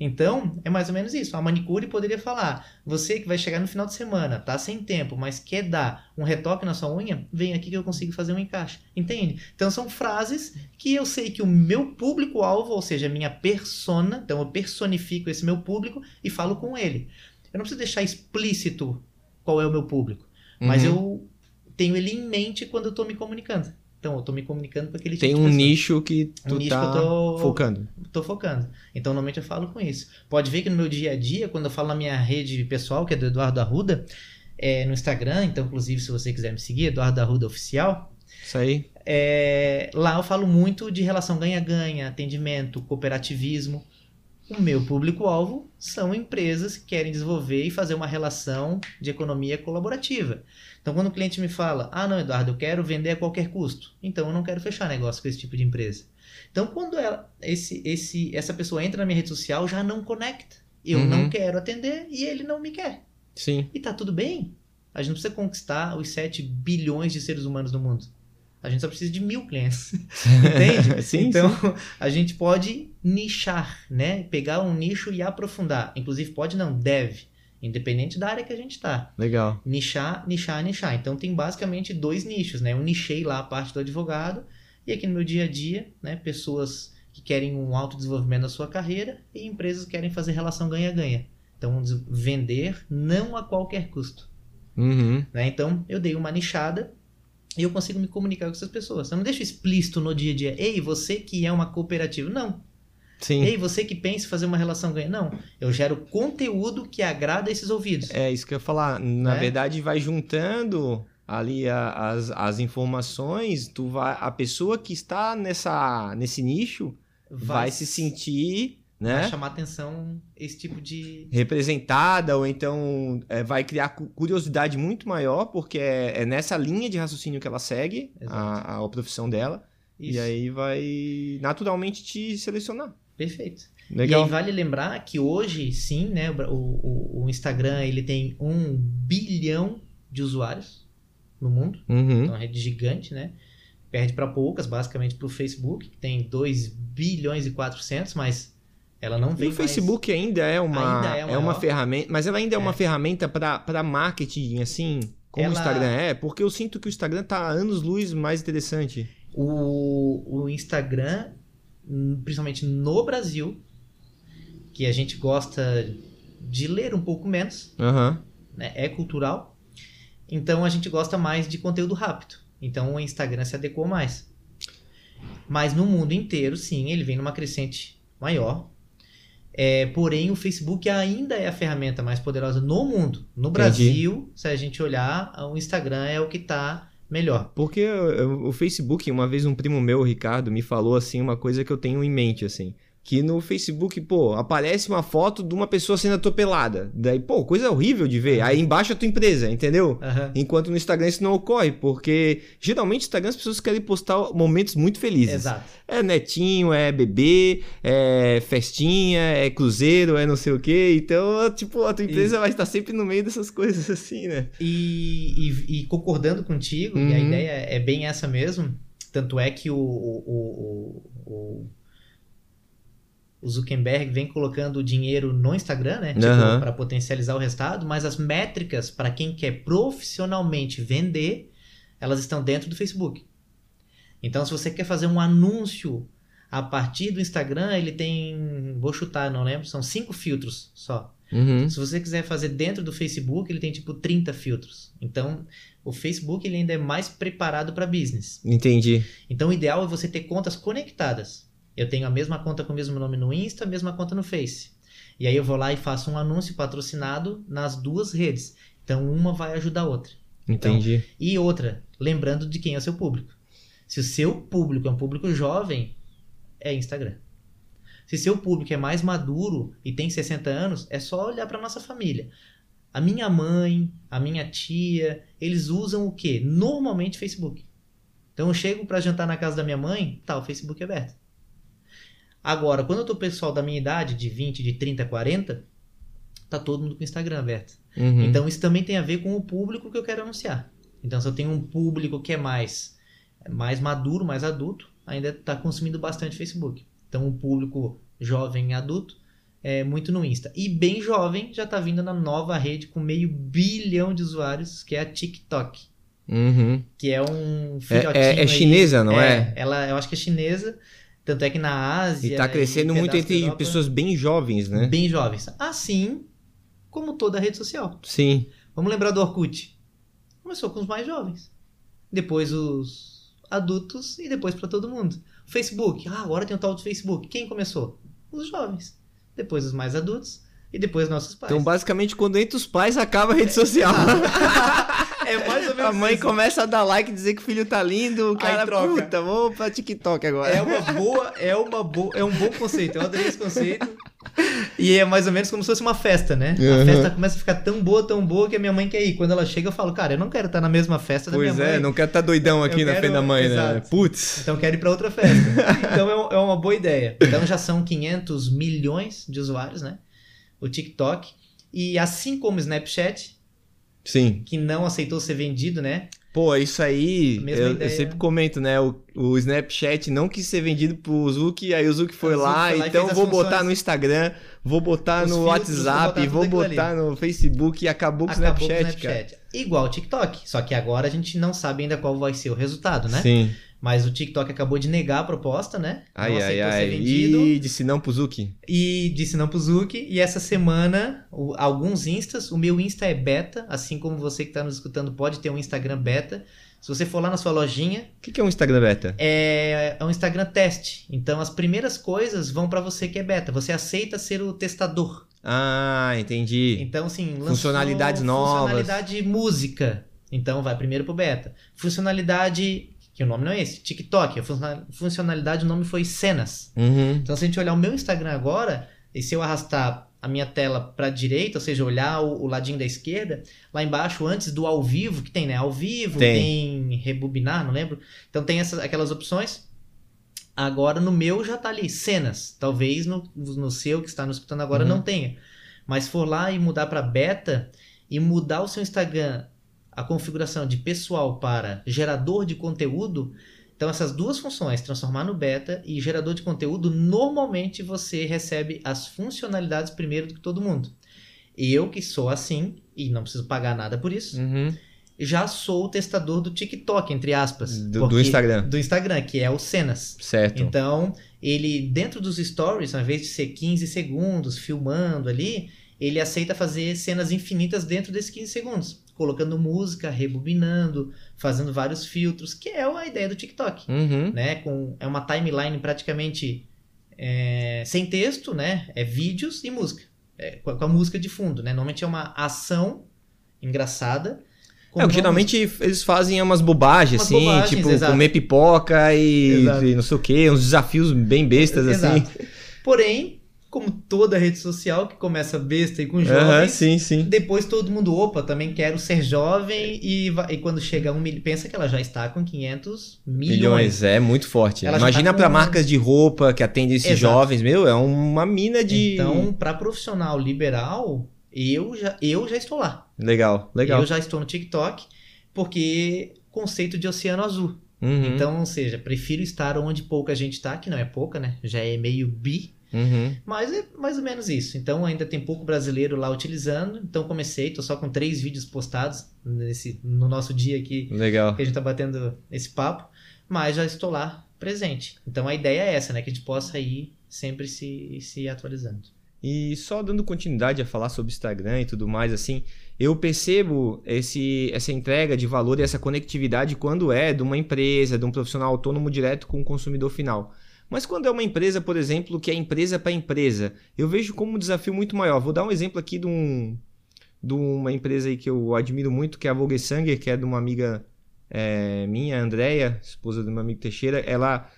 Então, é mais ou menos isso. A manicure poderia falar: você que vai chegar no final de semana, tá sem tempo, mas quer dar um retoque na sua unha, vem aqui que eu consigo fazer um encaixe. Entende? Então, são frases que eu sei que o meu público-alvo, ou seja, a minha persona, então eu personifico esse meu público e falo com ele. Eu não preciso deixar explícito qual é o meu público, uhum. mas eu tenho ele em mente quando eu estou me comunicando. Então, eu tô me comunicando com aquele
Tem
tipo
um nicho que tu
um nicho
tá
que eu tô,
focando.
Tô focando. Então, normalmente eu falo com isso. Pode ver que no meu dia a dia, quando eu falo na minha rede pessoal, que é do Eduardo Arruda, é, no Instagram, então, inclusive, se você quiser me seguir, Eduardo Arruda Oficial.
Isso aí.
É, lá eu falo muito de relação ganha-ganha, atendimento, cooperativismo. O meu público-alvo são empresas que querem desenvolver e fazer uma relação de economia colaborativa. Então, quando o cliente me fala, ah, não, Eduardo, eu quero vender a qualquer custo, então eu não quero fechar negócio com esse tipo de empresa. Então, quando ela, esse, esse, essa pessoa entra na minha rede social, já não conecta. Eu uhum. não quero atender e ele não me quer.
Sim.
E tá tudo bem. A gente não precisa conquistar os 7 bilhões de seres humanos no mundo. A gente só precisa de mil clientes. *laughs* Entende?
sim,
então,
sim.
a gente pode nichar, né? Pegar um nicho e aprofundar. Inclusive, pode não, deve. Independente da área que a gente está.
Legal.
Nichar, nichar, nichar. Então tem basicamente dois nichos, né? Eu nichei lá a parte do advogado e aqui no meu dia a dia, né? Pessoas que querem um autodesenvolvimento na sua carreira e empresas que querem fazer relação ganha-ganha. Então vender não a qualquer custo.
Uhum.
Né? Então eu dei uma nichada e eu consigo me comunicar com essas pessoas. Eu não deixo explícito no dia a dia. Ei, você que é uma cooperativa. Não.
Sim.
Ei, você que pensa em fazer uma relação ganha. Não, eu gero conteúdo que agrada esses ouvidos.
É isso que eu ia falar. Na é? verdade, vai juntando ali a, as, as informações, tu vai, a pessoa que está nessa, nesse nicho vai, vai se sentir né?
Vai chamar atenção esse tipo de.
Representada, ou então é, vai criar curiosidade muito maior, porque é, é, nessa linha de raciocínio que ela segue, a, a, profissão dela. Isso. E aí vai naturalmente te selecionar.
Perfeito.
Legal.
E aí vale lembrar que hoje, sim, né, o, o, o Instagram ele tem um bilhão de usuários no mundo.
Uhum.
Então, é uma rede gigante, né? Perde para poucas, basicamente para o Facebook, que tem 2 bilhões e 400, mas ela não vem
E o Facebook
mais...
ainda é uma,
ainda é,
é, uma ferramenta, mas ela ainda é, é. uma ferramenta para marketing, assim, como ela... o Instagram é, porque eu sinto que o Instagram tá anos luz mais interessante.
O, o Instagram principalmente no Brasil, que a gente gosta de ler um pouco menos,
uhum.
né? é cultural, então a gente gosta mais de conteúdo rápido. Então o Instagram se adequou mais. Mas no mundo inteiro, sim, ele vem numa crescente maior. É, porém, o Facebook ainda é a ferramenta mais poderosa no mundo. No Entendi. Brasil, se a gente olhar, o Instagram é o que está melhor.
Porque o Facebook, uma vez um primo meu, o Ricardo, me falou assim uma coisa que eu tenho em mente assim que no Facebook, pô, aparece uma foto de uma pessoa sendo atropelada. Daí, pô, coisa horrível de ver. Uhum. Aí embaixo é a tua empresa, entendeu?
Uhum.
Enquanto no Instagram isso não ocorre, porque geralmente no Instagram as pessoas querem postar momentos muito felizes.
Exato.
É netinho, é bebê, é festinha, é cruzeiro, é não sei o quê. Então, tipo, a tua empresa e... vai estar sempre no meio dessas coisas *laughs* assim, né?
E, e, e concordando contigo, uhum. e a ideia é bem essa mesmo. Tanto é que o, o, o, o o Zuckerberg vem colocando dinheiro no Instagram, né? Tipo, uhum. para potencializar o resultado, mas as métricas para quem quer profissionalmente vender, elas estão dentro do Facebook. Então, se você quer fazer um anúncio a partir do Instagram, ele tem, vou chutar, não lembro, são cinco filtros só.
Uhum.
Se você quiser fazer dentro do Facebook, ele tem tipo 30 filtros. Então, o Facebook ele ainda é mais preparado para business.
Entendi.
Então, o ideal é você ter contas conectadas. Eu tenho a mesma conta com o mesmo nome no Insta, a mesma conta no Face. E aí eu vou lá e faço um anúncio patrocinado nas duas redes. Então uma vai ajudar a outra.
Entendi.
Então, e outra, lembrando de quem é o seu público. Se o seu público é um público jovem, é Instagram. Se seu público é mais maduro e tem 60 anos, é só olhar para nossa família. A minha mãe, a minha tia, eles usam o quê? Normalmente Facebook. Então eu chego para jantar na casa da minha mãe, tá o Facebook aberto. Agora, quando eu tô pessoal da minha idade, de 20, de 30, 40, tá todo mundo com o Instagram aberto.
Uhum.
Então isso também tem a ver com o público que eu quero anunciar. Então se eu tenho um público que é mais mais maduro, mais adulto, ainda está consumindo bastante Facebook. Então o público jovem e adulto é muito no Insta. E bem jovem já está vindo na nova rede com meio bilhão de usuários, que é a TikTok.
Uhum.
Que é um
É,
filhotinho
é- é
aí.
chinesa, não é?
Ela, eu acho que é chinesa. Tanto é que na Ásia.
E tá crescendo
e
muito entre
Europa,
pessoas bem jovens, né?
bem jovens. Assim como toda rede social.
Sim.
Vamos lembrar do Orkut. Começou com os mais jovens. Depois os adultos e depois para todo mundo. Facebook. Ah, agora tem o tal do Facebook. Quem começou? Os jovens. Depois os mais adultos e depois nossos pais.
Então, basicamente, quando entra os pais, acaba a rede social. *laughs*
é mais ou menos
a mãe
isso.
começa a dar like, dizer que o filho tá lindo, o cara,
troca.
puta, vou pra TikTok agora.
É uma boa, é uma boa, é um bom conceito. Eu adorei esse conceito. E é mais ou menos como se fosse uma festa, né?
Uhum.
A festa começa a ficar tão boa, tão boa que a minha mãe quer ir. Quando ela chega, eu falo, cara, eu não quero estar na mesma festa da
Pois
minha
é,
mãe.
não quero estar doidão aqui
Eu
na
quero-
frente da mãe, né?
exato.
Putz.
Então eu quero ir para outra festa. então é é uma boa ideia. Então já são 500 milhões de usuários, né? O TikTok. E assim como o Snapchat,
Sim.
que não aceitou ser vendido, né?
Pô, isso aí, eu, eu sempre comento, né? O, o Snapchat não quis ser vendido pro Zuki, aí o Zuki foi
O Zuki
lá,
foi lá
então vou botar
funções.
no Instagram, vou botar
Os
no
filtros, vou
WhatsApp,
botar
vou
tudo aquilo
botar no Facebook e acabou com o
o
Snapchat, cara.
Snapchat. Igual o TikTok. Só que agora a gente não sabe ainda qual vai ser o resultado, né?
Sim.
Mas o TikTok acabou de negar a proposta, né?
Ai,
não
ai,
aceitou
ai.
ser vendido.
E disse não pro Zuki.
E disse não pro Zuki. E essa semana, o- alguns instas, o meu Insta é beta, assim como você que está nos escutando pode ter um Instagram beta. Se você for lá na sua lojinha,
O que, que é um Instagram beta?
é, é um Instagram teste. Então as primeiras coisas vão para você que é beta. Você aceita ser o testador.
Ah, entendi.
Então, assim, lançou
Funcionalidades novas.
Funcionalidade música. Então vai primeiro pro beta. Funcionalidade. Que o nome não é esse, TikTok. A funcional- funcionalidade, o nome foi cenas.
Uhum.
Então, se a gente olhar o meu Instagram agora, e se eu arrastar a minha tela para direita, ou seja, olhar o, o ladinho da esquerda, lá embaixo, antes do ao vivo, que tem, né? Ao vivo,
Tem.
tem, rebobinar, não lembro. Então tem essas, aquelas opções. Agora no meu já tá ali, cenas. Talvez no, no seu que está nos escutando agora
Uhum.
não tenha. Mas for lá e mudar para beta e mudar o seu Instagram, a configuração de pessoal para gerador de conteúdo, então essas duas funções, transformar no beta e gerador de conteúdo, normalmente você recebe as funcionalidades primeiro do que todo mundo. Eu que sou assim e não preciso pagar nada por isso,
Uhum.
já sou o testador do TikTok, entre aspas,
Do- do
porque-
Instagram.
do Instagram, que é o cenas.
Certo.
Então, ele, dentro dos stories, ao invés de ser 15 segundos filmando ali, ele aceita fazer cenas infinitas dentro desses 15 segundos. Colocando música, rebobinando, fazendo vários filtros, que é a ideia do TikTok.
Uhum.
Né? Com, é uma timeline praticamente é, sem texto, né? É vídeos e música. É, com, a, com a música de fundo, né? Normalmente é uma ação engraçada.
É, geralmente eles fazem umas bobagens,
Umas
assim,
bobagens,
tipo,
exato.
comer pipoca e, e não sei o que, uns desafios bem bestas, assim.
Exato. Porém, como toda rede social que começa besta e com jovens,
sim, sim.
depois todo mundo, opa, também quero ser jovem e, vai- e quando chega um milhão, pensa que ela já está com 500 milhões.
Milhões, é muito forte.
Ela
Imagina
tá
pra
com-
marcas de roupa que atendem esses
Exato.
jovens, meu, é uma mina de...
Então, para profissional liberal, eu já, eu já estou lá.
Legal, legal.
Eu já estou no TikTok, porque conceito de oceano azul.
Uhum,
Então, ou seja, prefiro estar onde pouca gente está, que não é pouca, né? Já é meio bi.
Uhum.
Mas é mais ou menos isso. Então ainda tem pouco brasileiro lá utilizando. Então comecei, tô só com três vídeos postados nesse, no nosso dia aqui
Legal.
que a gente tá batendo esse papo. Mas já estou lá presente. Então a ideia é essa, né? Que a gente possa ir sempre se, se atualizando.
E só dando continuidade a falar sobre Instagram e tudo mais, assim, eu percebo esse, essa entrega de valor e essa conectividade quando é de uma empresa, de um profissional autônomo direto com o consumidor final. Mas quando é uma empresa, por exemplo, que é empresa para empresa, eu vejo como um desafio muito maior. Vou dar um exemplo aqui de, um, de uma empresa aí que eu admiro muito, que é a Volgesanger, que é de uma amiga é, minha, Andréia, esposa do meu amigo Teixeira. Ela,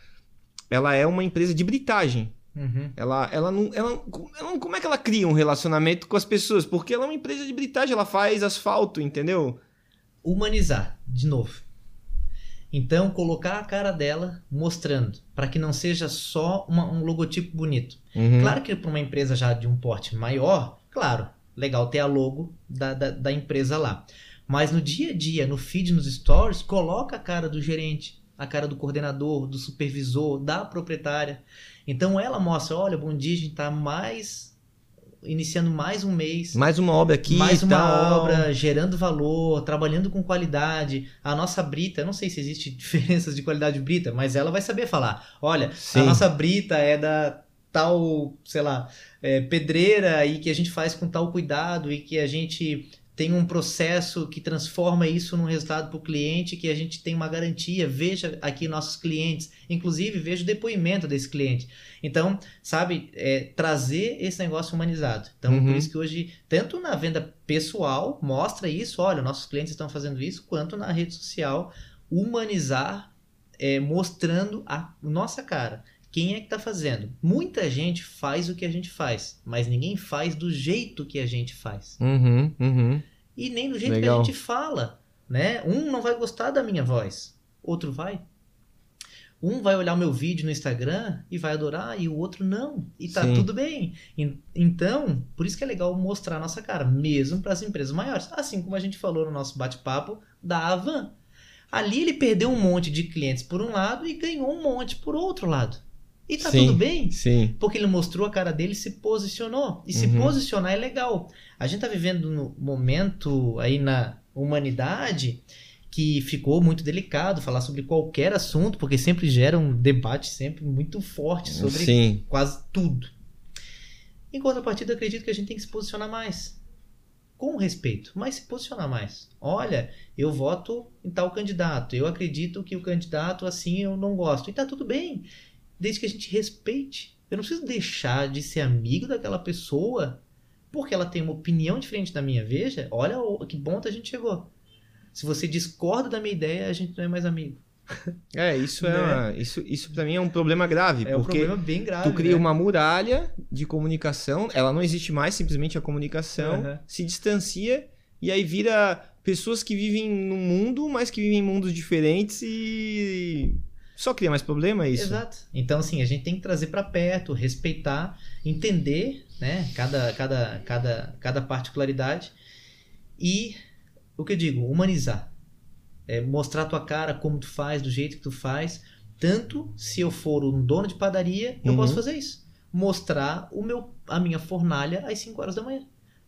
ela é uma empresa de britagem.
Uhum.
Ela, ela, não, ela, ela, como é que ela cria um relacionamento com as pessoas? Porque ela é uma empresa de britagem, ela faz asfalto, entendeu?
Humanizar, de novo. Então, colocar a cara dela mostrando, para que não seja só uma, um logotipo bonito.
Uhum.
Claro que para uma empresa já de um porte maior, claro, legal ter a logo da, da, da, empresa lá. Mas no dia a dia, no feed, nos stories, coloca a cara do gerente, a cara do coordenador, do supervisor, da proprietária. Então ela mostra, olha, bom dia, a gente está mais iniciando mais um mês.
Mais uma obra aqui.
Mais uma
tal.
obra, gerando valor, trabalhando com qualidade. A nossa brita, não sei se existe *laughs* diferenças de qualidade de brita, mas ela vai saber falar. Olha,
Sim.
a nossa brita é da tal, sei lá, é, pedreira e que a gente faz com tal cuidado e que a gente tem um processo que transforma isso num resultado para o cliente, que a gente tem uma garantia. Veja aqui nossos clientes, inclusive veja o depoimento desse cliente. Então, sabe, é, trazer esse negócio humanizado. Então,
Uhum.
por isso que hoje, tanto na venda pessoal, mostra isso, olha, nossos clientes estão fazendo isso, quanto na rede social, humanizar, é, mostrando a nossa cara. Quem é que está fazendo? Muita gente faz o que a gente faz, mas ninguém faz do jeito que a gente faz.
Uhum, uhum.
E nem do jeito
Legal.
que a gente fala, né? Um não vai gostar da minha voz, outro vai. Um vai olhar o meu vídeo no Instagram e vai adorar, e o outro não. E tá
Sim.
tudo bem. En- Então, por isso que é legal mostrar a nossa cara, mesmo para as empresas maiores. Assim como a gente falou no nosso bate-papo da Avan. Ali ele perdeu um monte de clientes por um lado e ganhou um monte por outro lado. E tá
Sim.
tudo bem.
Sim.
Porque ele mostrou a cara dele e se posicionou. E se
Uhum.
posicionar é legal. A gente tá vivendo no momento aí na humanidade que ficou muito delicado falar sobre qualquer assunto, porque sempre gera um debate sempre muito forte sobre
Sim.
quase tudo. Em contrapartida, eu acredito que a gente tem que se posicionar mais. Com respeito, mas se posicionar mais. Olha, eu voto em tal candidato. Eu acredito que o candidato assim eu não gosto. E tá tudo bem, desde que a gente respeite. Eu não preciso deixar de ser amigo daquela pessoa porque ela tem uma opinião diferente da minha. Veja, olha o- que ponto a gente chegou. Se você discorda da minha ideia, a gente não é mais amigo. *laughs*
É, isso é
Né?
uma- isso, isso para mim é um problema grave,
É um
porque
problema bem grave.
tu cria
né?
uma muralha de comunicação, ela não existe mais, simplesmente a comunicação
Aham.
se distancia e aí vira pessoas que vivem num mundo, mas que vivem em mundos diferentes e só cria mais problema é isso.
Exato. Então, assim, a gente tem que trazer para perto, respeitar, entender, né, cada, cada, cada, cada particularidade e, o que eu digo, humanizar. É, mostrar a tua cara, como tu faz, do jeito que tu faz. Tanto se eu for um dono de padaria, eu
Uhum.
posso fazer isso. Mostrar o meu, a minha fornalha às 5 horas da manhã.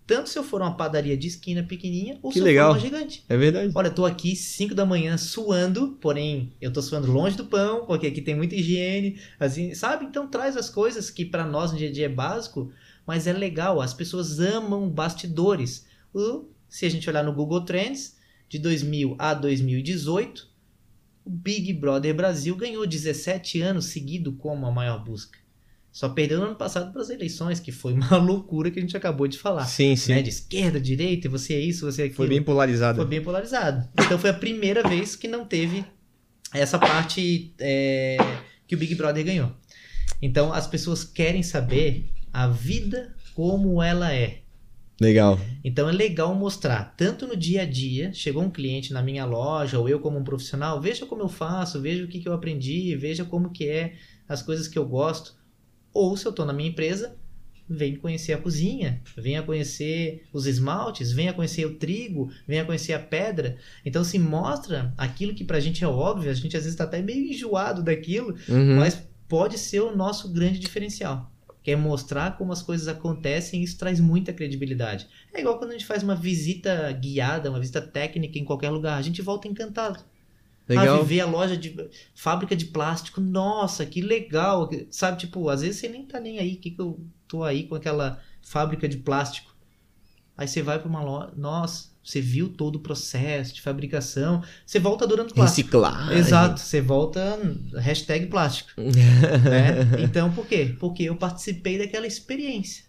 Tanto se eu for uma padaria de esquina pequenininha, ou
Que
se eu
legal.
for uma gigante.
É verdade.
Olha, eu tô aqui 5 da manhã suando, porém eu tô suando longe do pão, porque aqui tem muita higiene, assim, sabe? Então traz as coisas que pra nós no dia a dia é básico, mas é legal, as pessoas amam bastidores. O- se a gente olhar no Google Trends, de 2000 a 2018, o Big Brother Brasil ganhou 17 anos seguido como a maior busca. Só perdeu no ano passado para as eleições, que foi *laughs* uma loucura que a gente acabou de falar.
Sim, sim.
Né? De esquerda, direita, você é isso, você é aquilo.
Foi bem polarizado.
Foi bem polarizado. Então foi a primeira vez que não teve essa parte é, que o Big Brother ganhou. Então as pessoas querem saber a vida como ela é.
Legal.
Então é legal mostrar, tanto no dia a dia, chegou um cliente na minha loja, ou eu como um profissional, veja como eu faço, veja o que, que eu aprendi, veja como que é as coisas que eu gosto. Ou se eu estou na minha empresa, vem conhecer a cozinha, venha conhecer os esmaltes, venha conhecer o trigo, venha conhecer a pedra. Então se mostra aquilo que pra gente é óbvio, a gente às vezes está até meio enjoado daquilo,
Uhum.
mas pode ser o nosso grande diferencial. Que é mostrar como as coisas acontecem e isso traz muita credibilidade. É igual quando a gente faz uma visita guiada, uma visita técnica em qualquer lugar. A gente volta encantado. Ah,
Legal.
viver a loja de fábrica de plástico. Nossa, que legal. Sabe, tipo, às vezes você nem tá nem aí. que, que eu tô aí com aquela fábrica de plástico? Aí você vai para uma loja, nossa, você viu todo o processo de fabricação, você volta adorando plástico.
Reciclagem.
Exato, você volta hashtag plástico. *laughs* né? Então, por quê? Porque eu participei daquela experiência.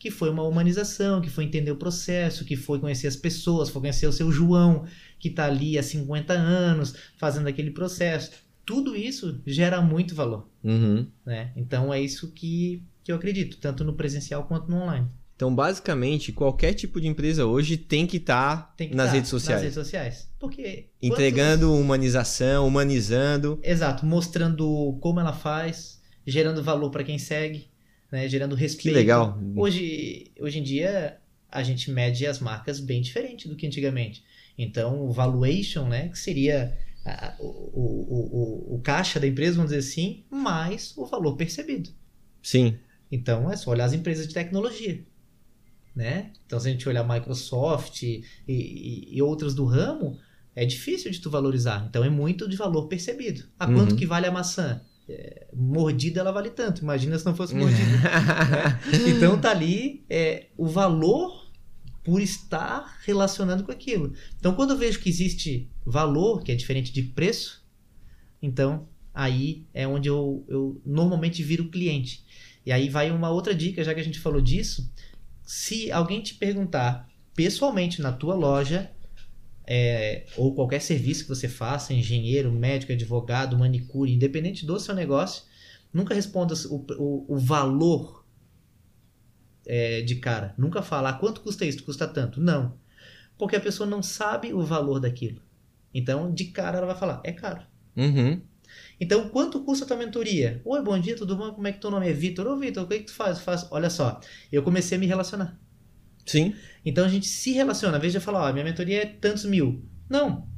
Que foi uma humanização, que foi entender o processo, que foi conhecer as pessoas, foi conhecer o seu João, que está ali há 50 anos fazendo aquele processo. Tudo isso gera muito valor.
Uhum.
Né? Então é isso que, que eu acredito, tanto no presencial quanto no online.
Então, basicamente, qualquer tipo de empresa hoje tem que estar
Tem que
nas
tá
redes sociais.
Nas redes sociais. Porque.
Entregando humanização, humanizando.
quantos- Exato, mostrando como ela faz, gerando valor para quem segue, né? gerando respeito.
Que legal.
Hoje, hoje em dia, a gente mede as marcas bem diferente do que antigamente. Então, o valuation, né, que seria a- o, o, o, o caixa da empresa, vamos dizer assim, mais o valor percebido.
Sim.
Então, é só olhar as empresas de tecnologia. Né? Então, se a gente olhar Microsoft e, e, e outras do ramo, é difícil de tu valorizar. Então, é muito de valor percebido. A
Uhum.
quanto que vale a maçã? É, mordida, ela vale tanto. Imagina se não fosse *laughs* mordida. Então tá ali é, o valor por estar relacionando com aquilo. Então quando eu vejo que existe valor, que é diferente de preço, então aí é onde eu, eu normalmente viro cliente. E aí vai uma outra dica, já que a gente falou disso. Se alguém te perguntar pessoalmente na tua loja, é, ou qualquer serviço que você faça, engenheiro, médico, advogado, manicure, independente do seu negócio, nunca responda o, o, o valor é, de cara. Nunca fala, ah, quanto custa isso? Custa tanto. Não. Porque a pessoa não sabe o valor daquilo. Então, de cara, ela vai falar, é caro.
Uhum.
Então, quanto custa a tua mentoria? Oi, bom dia, tudo bom? Como é que teu nome é Vitor? Ô, Vitor, o que, é que tu faz? faz? Olha só, eu comecei a me relacionar.
Sim.
Então a gente se relaciona. Às vezes eu falo, ó, minha mentoria é tantos mil. Não.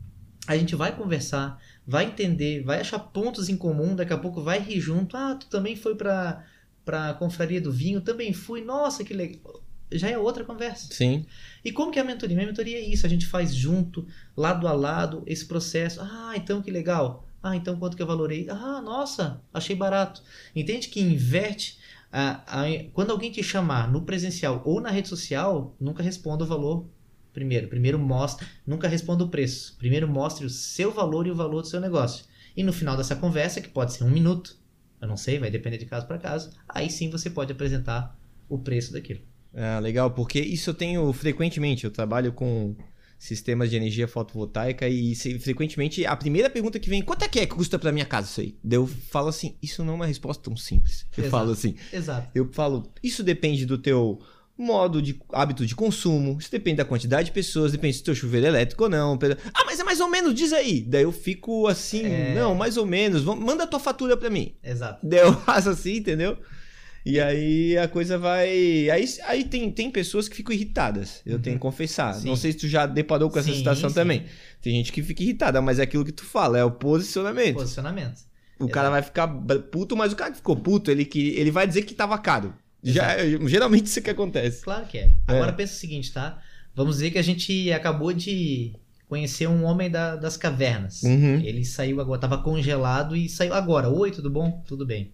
A gente vai conversar, vai entender, vai achar pontos em comum, daqui a pouco vai rir junto. Ah, tu também foi pra, pra confraria do vinho, também fui. Nossa, que legal. Já é outra conversa.
Sim.
E como que é a mentoria? Minha mentoria é isso, a gente faz junto, lado a lado, esse processo. Ah, então que legal. Ah, então quanto que eu valorei? Ah, nossa, achei barato. Entende que inverte. A- quando alguém te chamar no presencial ou na rede social, nunca responda o valor primeiro. Primeiro mostra, nunca responda o preço. Primeiro mostre o seu valor e o valor do seu negócio. E no final dessa conversa, que pode ser um minuto, eu não sei, vai depender de caso para caso, aí sim você pode apresentar o preço daquilo.
Ah, legal, porque isso eu tenho frequentemente. Eu trabalho com sistemas de energia fotovoltaica e se- frequentemente a primeira pergunta que vem, quanto é que é que custa pra minha casa isso aí? Daí eu falo assim, isso não é uma resposta tão simples. Eu
Exato.
falo assim,
Exato.
eu falo, isso depende do teu modo de hábito de consumo, isso depende da quantidade de pessoas, depende se teu chuveiro é elétrico ou não. Ah, mas é mais ou menos, diz aí. Daí eu fico assim,
É.
não, mais ou menos, manda a tua fatura pra mim.
Exato.
Daí eu *laughs* faço assim, entendeu? E aí a coisa vai. Aí, aí tem, tem pessoas que ficam irritadas. Eu tenho que confessar.
Uhum. Sim.
Não sei se tu já deparou com essa
Sim,
situação
sim.
também. Tem gente que fica irritada, mas é aquilo que tu fala, é o posicionamento.
Posicionamento.
O cara vai ficar puto, mas o cara que ficou puto, ele, que, ele vai dizer que tava caro. Já, geralmente isso que acontece.
Claro que é. Agora pensa o seguinte, tá? Vamos dizer que a gente acabou de conhecer um homem da- das cavernas.
Uhum.
Ele saiu agora, tava congelado e saiu agora. Oi, tudo bom? Tudo bem.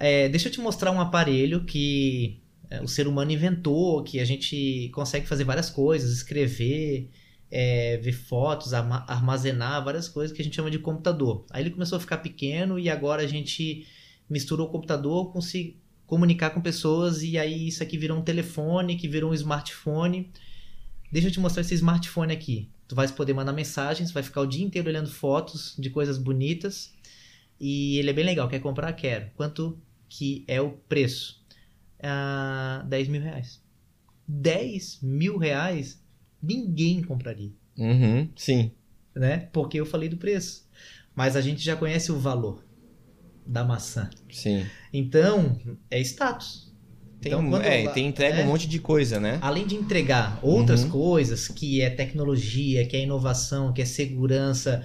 É, deixa eu te mostrar um aparelho que é, o ser humano inventou, que a gente consegue fazer várias coisas, escrever, é, ver fotos, arma- armazenar várias coisas que a gente chama de computador. Aí ele começou a ficar pequeno e agora a gente misturou o computador com se comunicar com pessoas e aí isso aqui virou um telefone, que virou um smartphone. Deixa eu te mostrar esse smartphone aqui. Tu vai poder mandar mensagens, vai ficar o dia inteiro olhando fotos de coisas bonitas. E ele é bem legal. Quer comprar? Quero. Quanto que é o preço? Ah, 10 mil reais. 10 mil reais? Ninguém compraria,
Uhum, sim.
né? Porque eu falei do preço. Mas a gente já conhece o valor da maçã.
Sim.
Então, é status.
Tem,
Então, quando
é, tem entrega
é.
um monte de coisa, né?
Além de entregar outras
Uhum.
coisas, que é tecnologia, que é inovação, que é segurança,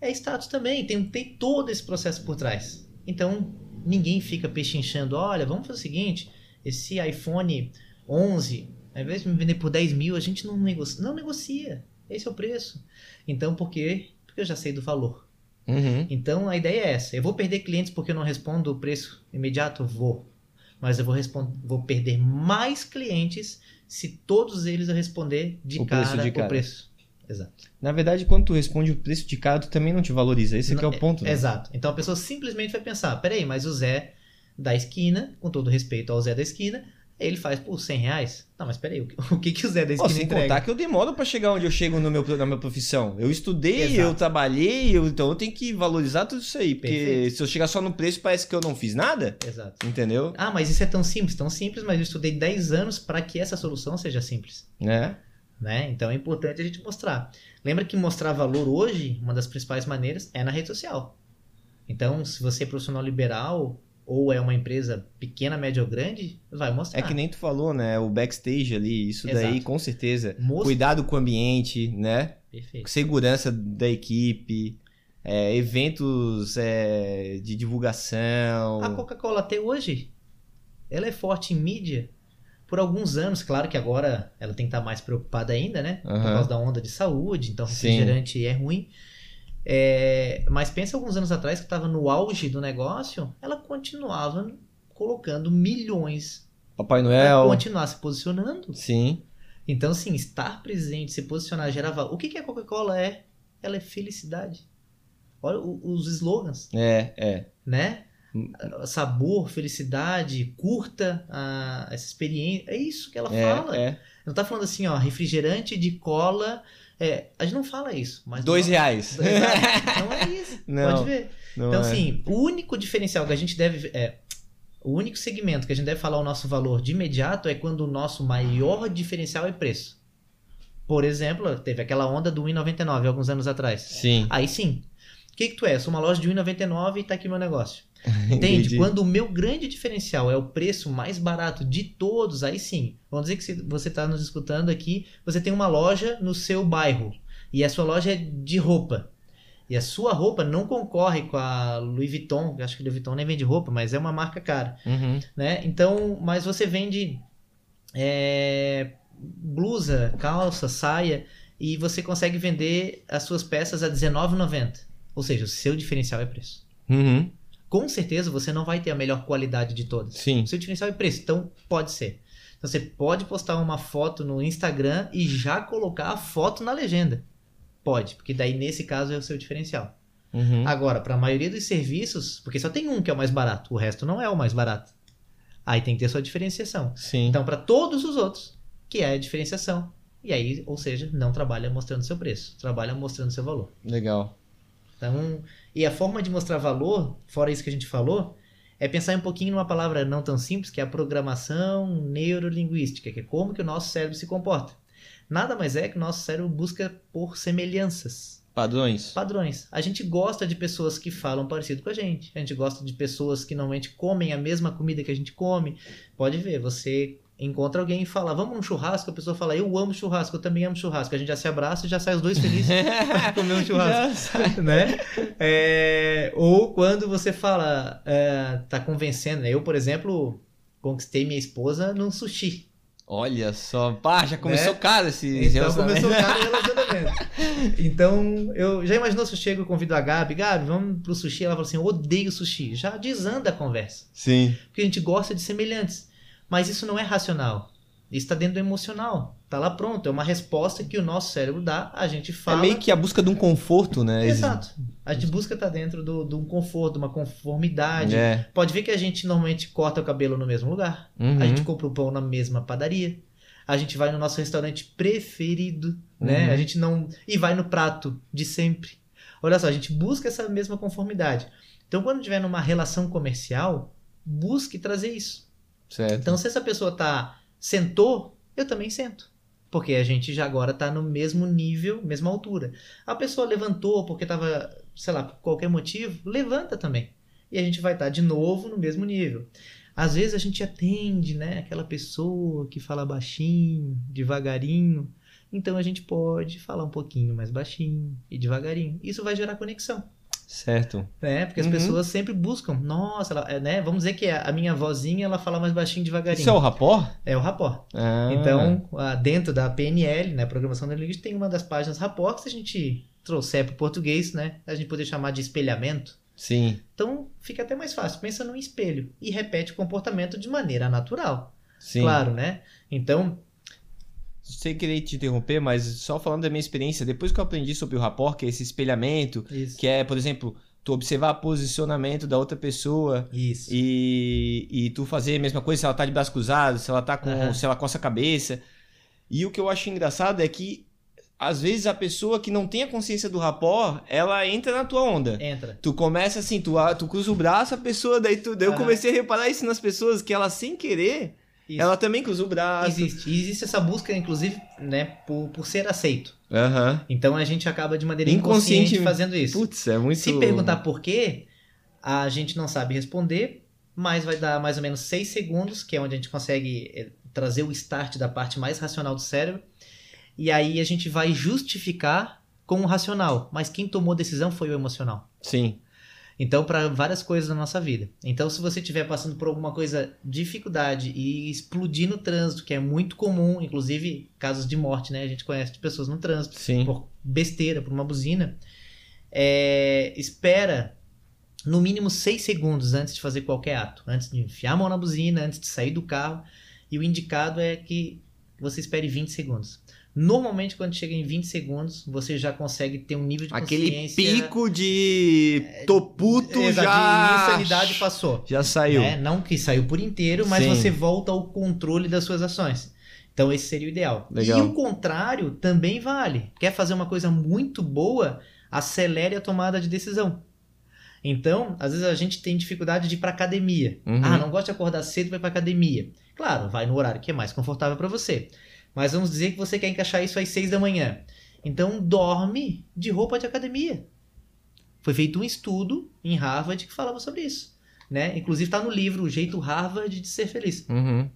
é status também. Tem, tem todo esse processo por trás. Então, ninguém fica pechinchando. Olha, vamos fazer o seguinte: esse iPhone 11, ao invés de me vender por 10 mil, a gente não negocia. Não negocia. Esse é o preço. Então, por quê? Porque eu já sei do valor.
Uhum.
Então, a ideia é essa. Eu vou perder clientes porque eu não respondo o preço imediato? Vou. mas eu vou, vou perder mais clientes se todos eles eu responder de
O
cara
preço de cara.
o preço. Exato.
Na verdade, quando tu responde o preço de cara, tu também não te valoriza. Esse aqui é o ponto. né?
Exato. Então a pessoa simplesmente vai pensar: peraí, mas o Zé da esquina, com todo respeito ao Zé da esquina, ele faz por 100 reais. Não, mas peraí, o que, *laughs* o que, o Zé da esquina
sem
entrega?
contar que eu demoro pra chegar onde eu chego no meu, na minha profissão. Eu estudei,
Exato.
eu trabalhei, eu- então eu tenho que valorizar tudo isso aí. Porque
Perfeito.
se eu chegar só no preço, parece que eu não fiz nada.
Exato.
Entendeu?
Ah, mas isso é tão simples, tão simples, mas eu estudei 10 anos para que essa solução seja simples.
Né?
Né? Então é importante a gente mostrar. Lembra que mostrar valor hoje, uma das principais maneiras, é na rede social. Então, se você é profissional liberal ou é uma empresa pequena, média ou grande, vai mostrar.
É que nem tu falou, né? O backstage ali, isso daí,
Exato.
com certeza.
Mostra-
Cuidado com o ambiente, né?
Perfeito.
Segurança da equipe, é, eventos é, de divulgação.
A Coca-Cola até hoje, ela é forte em mídia por alguns anos. Claro que agora ela tem que estar mais preocupada ainda, né? Por
Aham.
causa da onda de saúde, então
Sim.
refrigerante é ruim. É, mas pensa alguns anos atrás que estava no auge do negócio, ela continuava colocando milhões
Papai Noel.
continuar se posicionando.
Sim.
Então, sim, estar presente, se posicionar, gerar valor. O que, que a Coca-Cola é? Ela é felicidade. Olha os slogans
É, é.
né? Sabor, felicidade, curta a, essa experiência. É isso que ela
É,
fala.
é.
Não tá falando assim, ó, refrigerante de cola. é, a gente não fala isso. Mas
Dois
não,
reais.
Exato. *laughs* Não é isso.
Não,
Pode ver. Então,
é.
assim, o único diferencial que a gente deve. É, o único segmento que a gente deve falar o nosso valor de imediato é quando o nosso maior diferencial é preço. Por exemplo, teve aquela onda do 1,99 alguns anos atrás.
Sim.
Aí sim. O que, que tu é? Eu sou uma loja de 1,99 e tá aqui meu negócio. *laughs* Entende?
Entendi.
Quando o meu grande diferencial é o preço mais barato de todos, aí sim. Vamos dizer que você está nos escutando aqui, você tem uma loja no seu bairro e a sua loja é de roupa. E a sua roupa não concorre com a Louis Vuitton, acho que Louis Vuitton nem vende roupa, mas é uma marca cara,
Uhum.
né? Então, mas você vende é, blusa, calça, saia e você consegue vender as suas peças a R$19,90. Ou seja, o seu diferencial é preço
Uhum.
Com certeza você não vai ter a melhor qualidade de todas.
Sim.
O seu diferencial é preço, então pode ser. Então você pode postar uma foto no Instagram e já colocar a foto na legenda. Pode, porque daí nesse caso é o seu diferencial.
Uhum.
Agora, para a maioria dos serviços, porque só tem um que é o mais barato, o resto não é o mais barato. Aí tem que ter sua diferenciação.
Sim.
Então, para todos os outros, que é a diferenciação. E aí, ou seja, não trabalha mostrando seu preço, trabalha mostrando seu valor.
Legal.
Então, e a forma de mostrar valor, fora isso que a gente falou, é pensar um pouquinho numa palavra não tão simples, que é a programação neurolinguística, que é como que o nosso cérebro se comporta. Nada mais é que o nosso cérebro busca por semelhanças,
Padrões.
padrões. A gente gosta de pessoas que falam parecido com a gente. A gente gosta de pessoas que normalmente comem a mesma comida que a gente come. Pode ver, você encontra alguém e fala, vamos num churrasco, a pessoa fala, eu amo churrasco, eu também amo churrasco. A gente já se abraça e já sai os dois felizes *laughs* pra comer um churrasco *laughs* né? É, ou quando você fala, é, tá convencendo. né? Eu, por exemplo, conquistei minha esposa num sushi.
Olha só. Pá, já começou
Né?
caro esse
Então
relacionamento.
começou *laughs* o cara relacionamento. Então, eu já imaginou se eu chego e convido a Gabi, Gabi, vamos pro sushi? Ela fala assim, eu odeio sushi. Já desanda a conversa.
Sim.
Porque a gente gosta de semelhantes. Mas isso não é racional. Isso está dentro do emocional. Tá lá pronto. É uma resposta que o nosso cérebro dá, a gente
É
fala.
meio que a busca de um conforto, né?
Exato. A gente busca estar dentro do- de um conforto, de uma conformidade.
É.
Pode ver que a gente normalmente corta o cabelo no mesmo lugar.
Uhum.
A gente compra o pão na mesma padaria. A gente vai no nosso restaurante preferido, né?
Uhum.
A gente não. E vai no prato de sempre. Olha só, a gente busca essa mesma conformidade. Então, quando tiver numa relação comercial, busque trazer isso.
Certo.
Então, se essa pessoa tá sentou, eu também sento. Porque a gente já agora tá no mesmo nível, mesma altura. A pessoa levantou porque tava, sei lá, por qualquer motivo, levanta também. E a gente vai estar de novo no mesmo nível. Às vezes a gente atende, né, aquela pessoa que fala baixinho, devagarinho. Então a gente pode falar um pouquinho mais baixinho e devagarinho. Isso vai gerar conexão
Certo.
né? Porque as
Uhum.
pessoas sempre buscam. Nossa, ela, é, né? Vamos dizer que a minha vozinha ela fala mais baixinho devagarinho.
Isso é o rapport?
É o rapport.
Ah.
Então, dentro da PNL, né, Programação Neurolinguística, tem uma das páginas rapport que se a gente trouxer para o português, né, a gente poderia chamar de espelhamento.
Sim.
Então fica até mais fácil. Pensa num espelho e repete o comportamento de maneira natural.
Sim.
Claro, né? Então,
Sem querer te interromper, mas só falando da minha experiência, depois que eu aprendi sobre o rapport, que é esse espelhamento,
isso.
que é, por exemplo, tu observar o posicionamento da outra pessoa
Isso.
e, e tu fazer a mesma coisa se ela tá de braço cruzado, se ela tá com.
Aham.
se ela coça a cabeça. E o que eu acho engraçado é que, às vezes, a pessoa que não tem a consciência do rapport, ela entra na tua onda.
Entra.
Tu começa assim, tu, tu cruza o braço, a pessoa, daí tu, daí eu comecei a reparar isso nas pessoas, que ela sem querer,
Isso.
ela também cruza o braço.
Existe. E existe essa busca, inclusive, né, por, por ser aceito.
Aham.
Então a gente acaba de maneira
Inconsciente-
inconsciente fazendo isso.
Putz, é muito.
Se perguntar por quê, a gente não sabe responder, mas vai dar mais ou menos 6 segundos, que é onde a gente consegue eh, trazer o start da parte mais racional do cérebro. E aí a gente vai justificar com o racional, mas quem tomou a decisão foi o emocional.
Sim.
Então, para várias coisas na nossa vida. Então, se você estiver passando por alguma coisa, dificuldade e explodir no trânsito, que é muito comum, inclusive casos de morte, né? A gente conhece de pessoas no trânsito
Sim.
por besteira, por uma buzina, é, espera no mínimo seis segundos antes de fazer qualquer ato, antes de enfiar a mão na buzina, antes de sair do carro. E o indicado é que você espere 20 segundos. Normalmente, quando chega em 20 segundos, você já consegue ter um nível de
Aquele pico de toputo
Exato,
já.
de insanidade passou.
Já saiu.
né? Não que saiu por inteiro, mas
Sim.
você volta ao controle das suas ações. Então esse seria o ideal.
Legal.
E o contrário também vale. Quer fazer uma coisa muito boa, acelere a tomada de decisão. Então, às vezes a gente tem dificuldade de ir para academia.
Uhum.
Ah, não gosta de acordar cedo e vai para academia. Claro, vai no horário que é mais confortável para você. Mas vamos dizer que você quer encaixar isso às seis da manhã. Então dorme de roupa de academia. Foi feito um estudo em Harvard que falava sobre isso. Né? Inclusive está no livro O Jeito Harvard de Ser Feliz.
Uhum.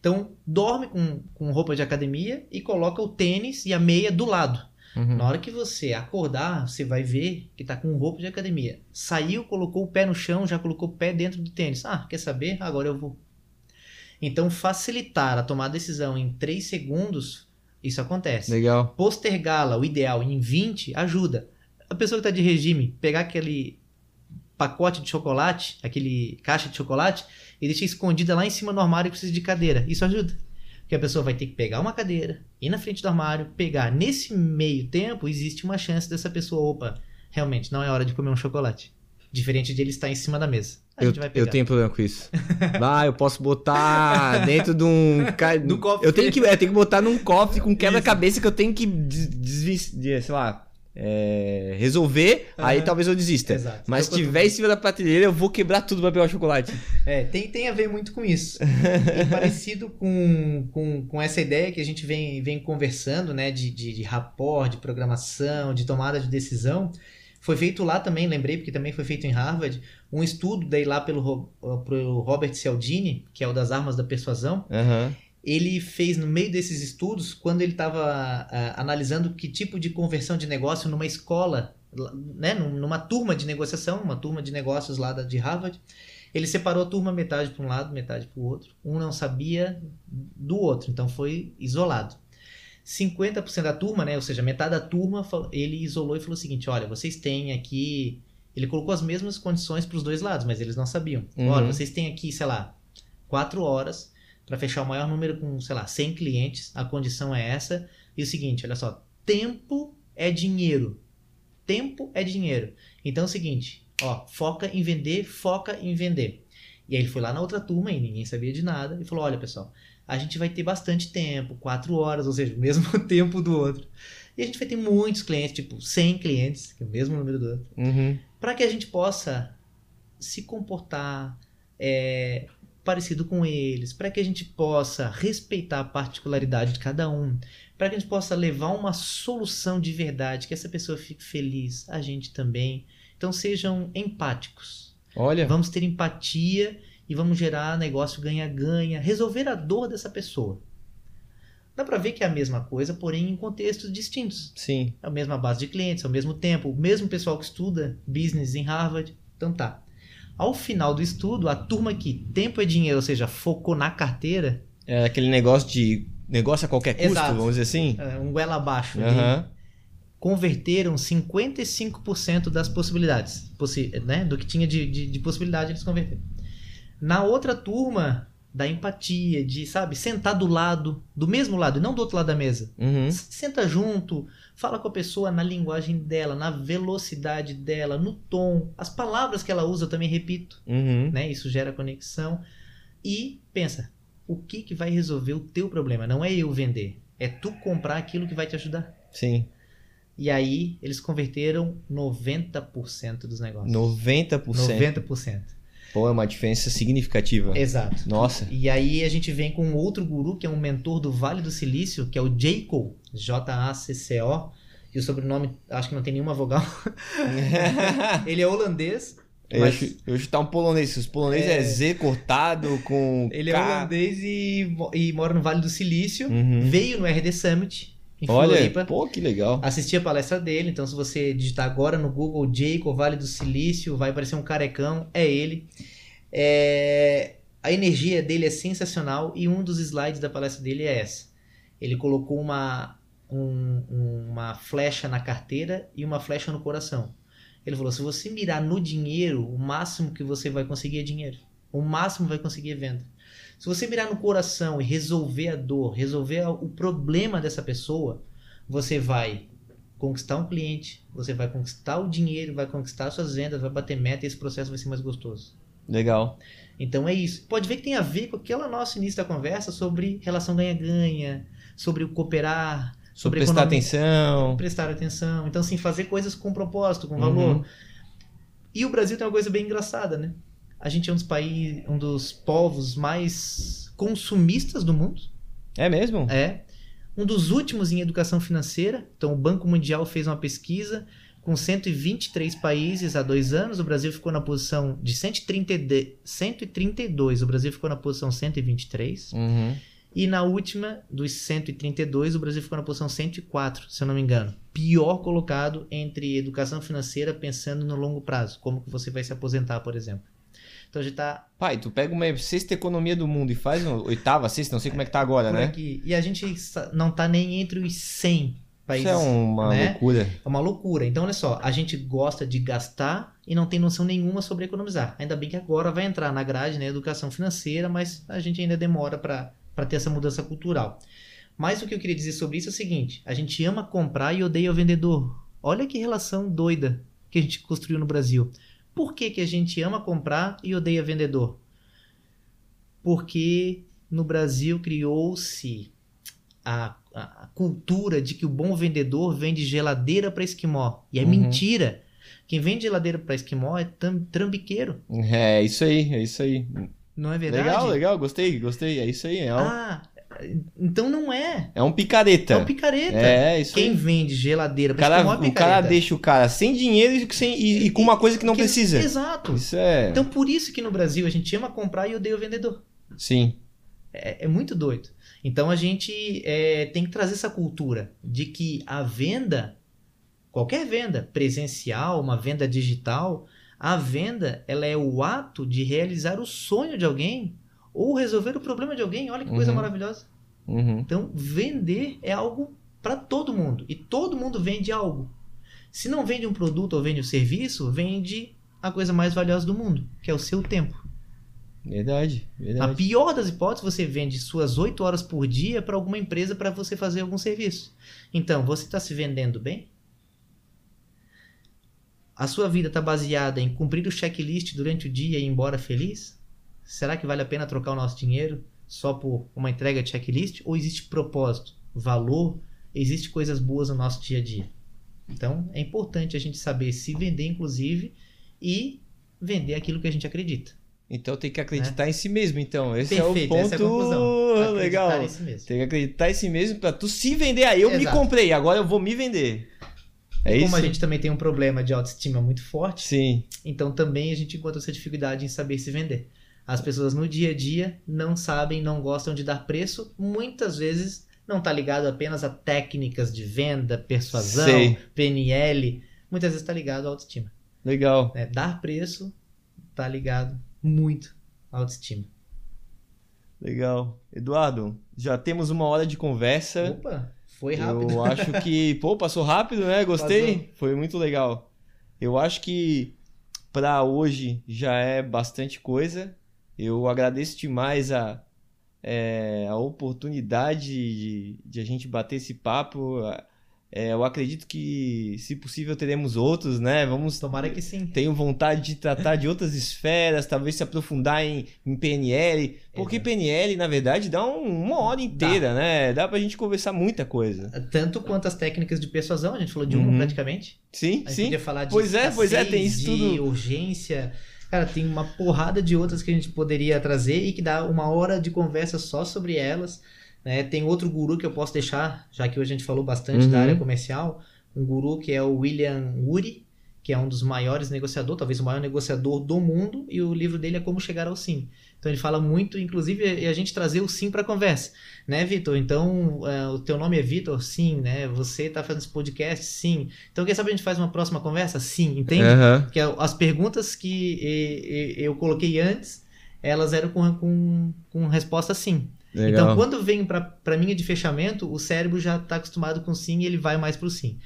Então dorme com, com roupa de academia e coloca o tênis e a meia do lado.
Uhum.
Na hora que você acordar, você vai ver que tá com roupa de academia. Saiu, colocou o pé no chão, já colocou o pé dentro do tênis. Ah, quer saber? Agora eu vou. Então, facilitar a tomar a decisão em 3 segundos, isso acontece.
Legal.
Postergá-la, o ideal, em 20, ajuda. A pessoa que está de regime, pegar aquele pacote de chocolate, aquele caixa de chocolate, e deixar escondida lá em cima no armário e precisa de cadeira. Isso ajuda. Porque a pessoa vai ter que pegar uma cadeira, ir na frente do armário, pegar. Nesse meio tempo, existe uma chance dessa pessoa, opa, realmente não é hora de comer um chocolate. Diferente de ele estar em cima da mesa. A
Eu,
gente vai pegar.
eu tenho problema com isso. *laughs* Ah, eu posso botar dentro de um.
Do cofre.
Eu tenho que, eu tenho que botar num cofre com quebra-cabeça que eu tenho que des, desvis- de- sei lá, é, resolver. Aí
Aham.
talvez eu desista.
Exato.
Mas se
Eu-
tiver em cima da prateleira, eu vou quebrar tudo pra pegar o chocolate. *laughs*
É, tem, tem a ver muito com isso. E parecido com, com, com essa ideia que a gente vem, vem conversando, né? De, de, de rapport, de programação, de tomada de decisão. Foi feito lá também, lembrei, porque também foi feito em Harvard, um estudo daí lá pelo, pelo Robert Cialdini, que é o das armas da persuasão.
Aham.
Ele fez no meio desses estudos, quando ele estava analisando que tipo de conversão de negócio numa escola, né, num- numa turma de negociação, uma turma de negócios lá da, de Harvard, ele separou a turma metade para um lado, metade para o outro. Um não sabia do outro, então foi isolado. 50% da turma, né, ou seja, metade da turma, ele isolou e falou o seguinte: olha, vocês têm aqui. Ele colocou as mesmas condições para os dois lados, mas eles não sabiam.
Uhum.
Olha, vocês têm aqui, sei lá, quatro horas para fechar o maior número com, sei lá, 100 clientes. A condição é essa. E o seguinte, olha só, tempo é dinheiro. Tempo é dinheiro. Então é o seguinte, ó, foca em vender, foca em vender. E aí ele foi lá na outra turma e ninguém sabia de nada e falou: olha, pessoal, a gente vai ter bastante tempo, quatro horas, ou seja, o mesmo *laughs* tempo do outro. E a gente vai ter muitos clientes, tipo 100 clientes, que é o mesmo número do outro
Uhum.
para que a gente possa se comportar é, parecido com eles, para que a gente possa respeitar a particularidade de cada um, para que a gente possa levar uma solução de verdade, que essa pessoa fique feliz, a gente também. Então sejam empáticos.
Olha.
Vamos ter empatia e vamos gerar negócio ganha-ganha, resolver a dor dessa pessoa. Dá para ver que é a mesma coisa, porém em contextos distintos.
Sim.
É a mesma base de clientes, é o mesmo tempo, o mesmo pessoal que estuda business em Harvard. Então tá. Ao final do estudo, a turma que tempo é dinheiro, ou seja, focou na carteira,
É aquele negócio de negócio a qualquer custo,
Exato.
vamos dizer assim.
é, um goela abaixo,
Aham.
converteram 55% das possibilidades, possi né? do que tinha de, de, de possibilidade eles converteram. Na outra turma, da empatia, de, sabe, sentar do lado, do mesmo lado, e não do outro lado da mesa.
Uhum.
Senta junto, fala com a pessoa na linguagem dela, na velocidade dela, no tom. As palavras que ela usa eu também repito,
Uhum.
né? Isso gera conexão. E pensa, o que, que vai resolver o teu problema? Não é eu vender, é tu comprar aquilo que vai te ajudar.
Sim.
E aí eles converteram 90% dos negócios.
90%.
90%.
Pô, é uma diferença significativa.
Exato.
Nossa.
E aí a gente vem com outro guru, que é um mentor do Vale do Silício, que é o Jayco, J-A-C-C-O. E o sobrenome, acho que não tem nenhuma vogal. *laughs* Ele é holandês.
Eu
mas
acho, eu acho que tá um polonês. Os polonês é,
É.
Z cortado com.
ele é
K.
holandês e, e mora no Vale do Silício.
Uhum.
Veio no RD Summit, em
Olha,
Floripa.
pô, que legal.
Assisti a palestra dele, então se você digitar agora no Google Jayco, Vale do Silício, vai aparecer um carecão, é ele. É, A energia dele é sensacional e um dos slides da palestra dele é essa. Ele colocou uma, um- uma flecha na carteira e uma flecha no coração. Ele falou: se você mirar no dinheiro, o máximo que você vai conseguir é dinheiro. O máximo vai conseguir é venda. Se você mirar no coração e resolver a dor, resolver o problema dessa pessoa, você vai conquistar um cliente, você vai conquistar o dinheiro, vai conquistar suas vendas, vai bater meta e esse processo vai ser mais gostoso.
Legal.
Então é isso. Pode ver que tem a ver com aquele nosso início da conversa sobre relação ganha-ganha, sobre o cooperar,
Sobre
sobre
prestar atenção.
prestar atenção. Então, assim, fazer coisas com propósito, com valor.
Uhum.
E o Brasil tem uma coisa bem engraçada, né? A gente é um dos países, um dos povos mais consumistas do mundo.
É mesmo?
É. Um dos últimos em educação financeira. Então, o Banco Mundial fez uma pesquisa com 123 países há dois anos. O Brasil ficou na posição de 130 de- 132. O Brasil ficou na posição 123.
Uhum.
E na última, dos 132, o Brasil ficou na posição 104, se eu não me engano. Pior colocado entre educação financeira pensando no longo prazo. Como que você vai se aposentar, por exemplo. Então a gente tá
Pai, tu pega uma sexta economia do mundo e faz uma oitava, sexta, não sei como é que tá agora,
por
né?
aqui. E a gente não tá nem entre os 100 países.
Isso é uma
né?
loucura.
É uma loucura. Então, olha só, a gente gosta de gastar e não tem noção nenhuma sobre economizar. Ainda bem que agora vai entrar na grade, né, educação financeira, mas a gente ainda demora para ter essa mudança cultural. Mas o que eu queria dizer sobre isso é o seguinte: a gente ama comprar e odeia o vendedor. Olha que relação doida que a gente construiu no Brasil. Por que, que a gente ama comprar e odeia vendedor? Porque no Brasil criou-se a, a- cultura de que o bom vendedor vende geladeira para esquimó. E é
Uhum.
mentira. Quem vende geladeira para esquimó é trambiqueiro.
É isso aí, é isso aí.
Não é verdade?
Legal, legal, gostei, gostei. É isso aí. É um,
Ah, então não é.
é um picareta.
É um picareta.
É, isso
Quem
aí.
vende geladeira é
cara, o cara deixa o cara sem dinheiro e, sem, e, e com uma coisa que não
Que-
precisa.
Exato.
Isso é.
Então por isso que no Brasil a gente ama comprar e odeia o vendedor.
Sim.
É, é muito doido. Então a gente é, tem que trazer essa cultura de que a venda, qualquer venda, presencial, uma venda digital, a venda ela é o ato de realizar o sonho de alguém ou resolver o problema de alguém. Olha que coisa
Uhum.
maravilhosa.
Uhum.
Então vender é algo para todo mundo e todo mundo vende algo. Se não vende um produto ou vende um serviço, vende a coisa mais valiosa do mundo, que é o seu tempo.
Verdade,
Na
verdade.
pior das hipóteses, você vende suas 8 horas por dia para alguma empresa para você fazer algum serviço. Então, você está se vendendo bem? A sua vida está baseada em cumprir o checklist durante o dia e ir embora feliz? Será que vale a pena trocar o nosso dinheiro só por uma entrega de checklist? Ou existe propósito, valor, existe coisas boas no nosso dia a dia? Então, é importante a gente saber se vender, inclusive, e vender aquilo que a gente acredita.
Então tem que acreditar em si mesmo, então. Esse é o
Perfeito,
ponto
essa é a conclusão.
Legal.
em si mesmo.
Tem que acreditar em si mesmo pra tu se vender. Aí eu me
Exato.
comprei, agora eu vou me vender. É
E
isso?
como a gente também tem um problema de autoestima muito forte,
Sim.
então também a gente encontra essa dificuldade em saber se vender. As pessoas no dia a dia não sabem, não gostam de dar preço, muitas vezes não está ligado apenas a técnicas de venda, persuasão,
Sei.
PNL, muitas vezes está ligado à autoestima.
Legal.
né? Dar preço está ligado muito à autoestima.
Legal. Eduardo, já temos uma hora de conversa.
Opa, Foi rápido.
Eu acho que, *laughs* pô, passou rápido, né? Gostei.
Passou.
Foi muito legal. Eu acho que para hoje já é bastante coisa. Eu agradeço demais a, é, a oportunidade de, de a gente bater esse papo. É, eu acredito que, se possível, teremos outros, né? Vamos.
Tomara que sim.
Tenho vontade de tratar de outras esferas, talvez se aprofundar em, em PNL. Porque
Exato.
PNL, na verdade, dá um- uma hora inteira, né? Dá pra gente conversar muita coisa.
Tanto quanto as técnicas de persuasão, a gente falou de uma
Uhum.
praticamente.
Sim,
A gente
sim.
podia falar de
Pois é, pois é, tem isso
de
tudo.
urgência. Cara, tem uma porrada de outras que a gente poderia trazer e que dá uma hora de conversa só sobre elas. né? Tem outro guru que eu posso deixar, já que hoje a gente falou bastante da
Uhum.
área comercial, um guru que é o William Ury, que é um dos maiores negociadores, talvez o maior negociador do mundo, e o livro dele é Como Chegar ao Sim. Então ele fala muito, inclusive, e a gente trazer o sim para a conversa, né, Vitor? Então, é, o teu nome é Vitor? Sim, né? Você tá fazendo esse podcast? Sim. Então, quem sabe a gente faz uma próxima conversa? Sim, entende?
Aham.
Porque as perguntas que e- e- eu coloquei antes, elas eram com, com, com resposta sim.
Legal.
Então, quando vem para a linha de fechamento, o cérebro já está acostumado com sim e ele vai mais para o sim.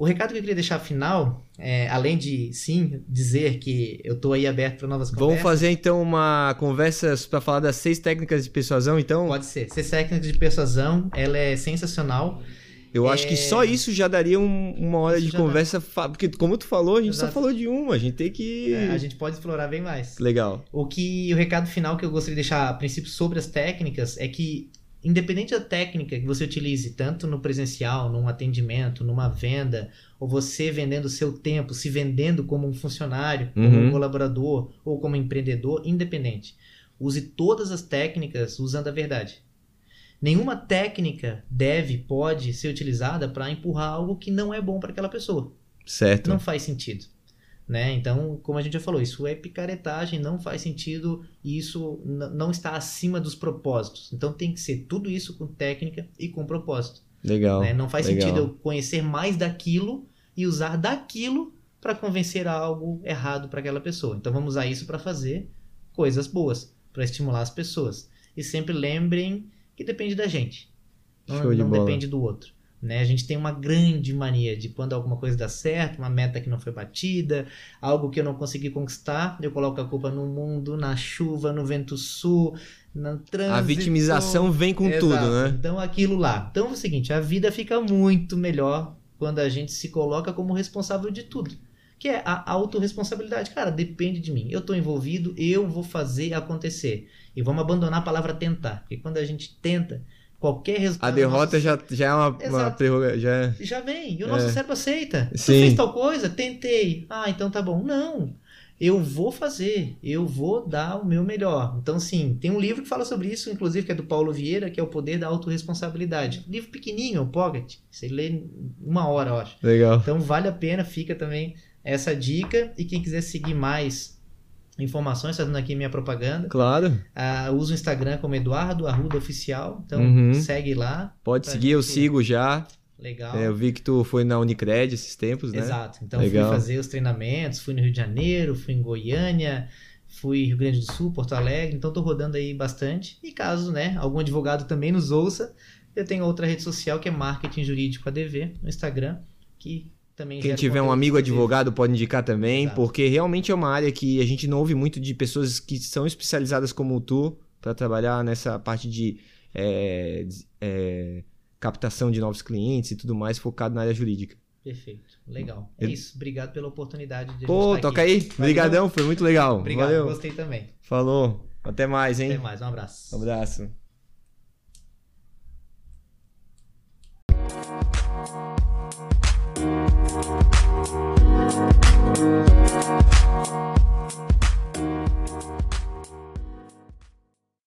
O recado que eu queria deixar final, é, além de sim dizer que eu estou aí aberto para novas
Vamos
conversas,
fazer então uma conversa para falar das seis técnicas de persuasão, então?
pode ser. Ser técnica de persuasão, ela é sensacional.
Eu acho que
É.
só isso já daria um- uma hora
Isso
de
dá.
conversa, fa- porque como tu falou, a gente só
Exato.
falou de uma, a gente tem que
É, a gente pode explorar bem mais.
Legal.
O que o recado final que eu gostaria de deixar a princípio sobre as técnicas é que independente da técnica que você utilize, tanto no presencial, num atendimento, numa venda, ou você vendendo o seu tempo, se vendendo como um funcionário, como
Uhum.
um colaborador ou como empreendedor, independente. Use todas as técnicas usando a verdade. Nenhuma técnica deve, pode ser utilizada para empurrar algo que não é bom para aquela pessoa
Certo.
não faz sentido. Né? Então, como a gente já falou, isso é picaretagem, não faz sentido e isso não está acima dos propósitos. Então tem que ser tudo isso com técnica e com propósito.
Legal.
né? Não faz
legal.
sentido eu conhecer mais daquilo e usar daquilo para convencer algo errado para aquela pessoa. Então vamos usar isso para fazer coisas boas, para estimular as pessoas. E sempre lembrem que depende da gente. Não,
de
não depende do outro. Né? A gente tem uma grande mania de quando alguma coisa dá certo, uma meta que não foi batida, algo que eu não consegui conquistar, eu coloco a culpa no mundo, na chuva, no vento sul, no trânsito.
A vitimização vem com
Exato.
tudo, né?
Então aquilo lá. Então é o seguinte, a vida fica muito melhor quando a gente se coloca como responsável de tudo. Que é a autorresponsabilidade. Cara, depende de mim. Eu tô envolvido, eu vou fazer acontecer. E vamos abandonar a palavra tentar. Porque quando a gente tenta, qualquer resultado.
A derrota
nosso-
já, já é uma, uma
Exato.
prerroga- já é-
já vem. E o nosso
É.
cérebro aceita. Tu
Sim.
fez tal coisa? Tentei. Ah, então tá bom. Não. Eu vou fazer. Eu vou dar o meu melhor. Então, sim, tem um livro que fala sobre isso, inclusive, que é do Paulo Vieira, que é o Poder da Autoresponsabilidade. Um livro pequenininho, um pocket. Você lê uma hora, eu acho.
Legal.
Então, vale a pena. Fica também essa dica. E quem quiser seguir mais informações, fazendo aqui minha propaganda,
Claro.
ah, usa o Instagram como Eduardo Arruda Oficial. Então,
Uhum.
segue lá.
Pode seguir, eu
gente-
sigo já.
Legal.
É, eu vi que tu foi na Unicred esses tempos, né?
Exato. Então
Legal.
fui fazer os treinamentos, fui no Rio de Janeiro, fui em Goiânia, fui Rio Grande do Sul, Porto Alegre, então tô rodando aí bastante. E caso, né, algum advogado também nos ouça, eu tenho outra rede social que é Marketing Jurídico ADV no Instagram, que também
Quem tiver um amigo advogado pode indicar também,
Exato.
porque realmente é uma área que a gente não ouve muito de pessoas que são especializadas como tu para trabalhar nessa parte de é, é, captação de novos clientes e tudo mais focado na área jurídica.
Perfeito. Legal. É
Eu-
isso. Obrigado pela oportunidade de a gente
Pô,
estar
toca
aqui.
aí. Obrigadão, foi muito legal.
Obrigado,
Valeu.
gostei também.
Falou. Até mais, hein?
Até mais, um abraço.
Um abraço.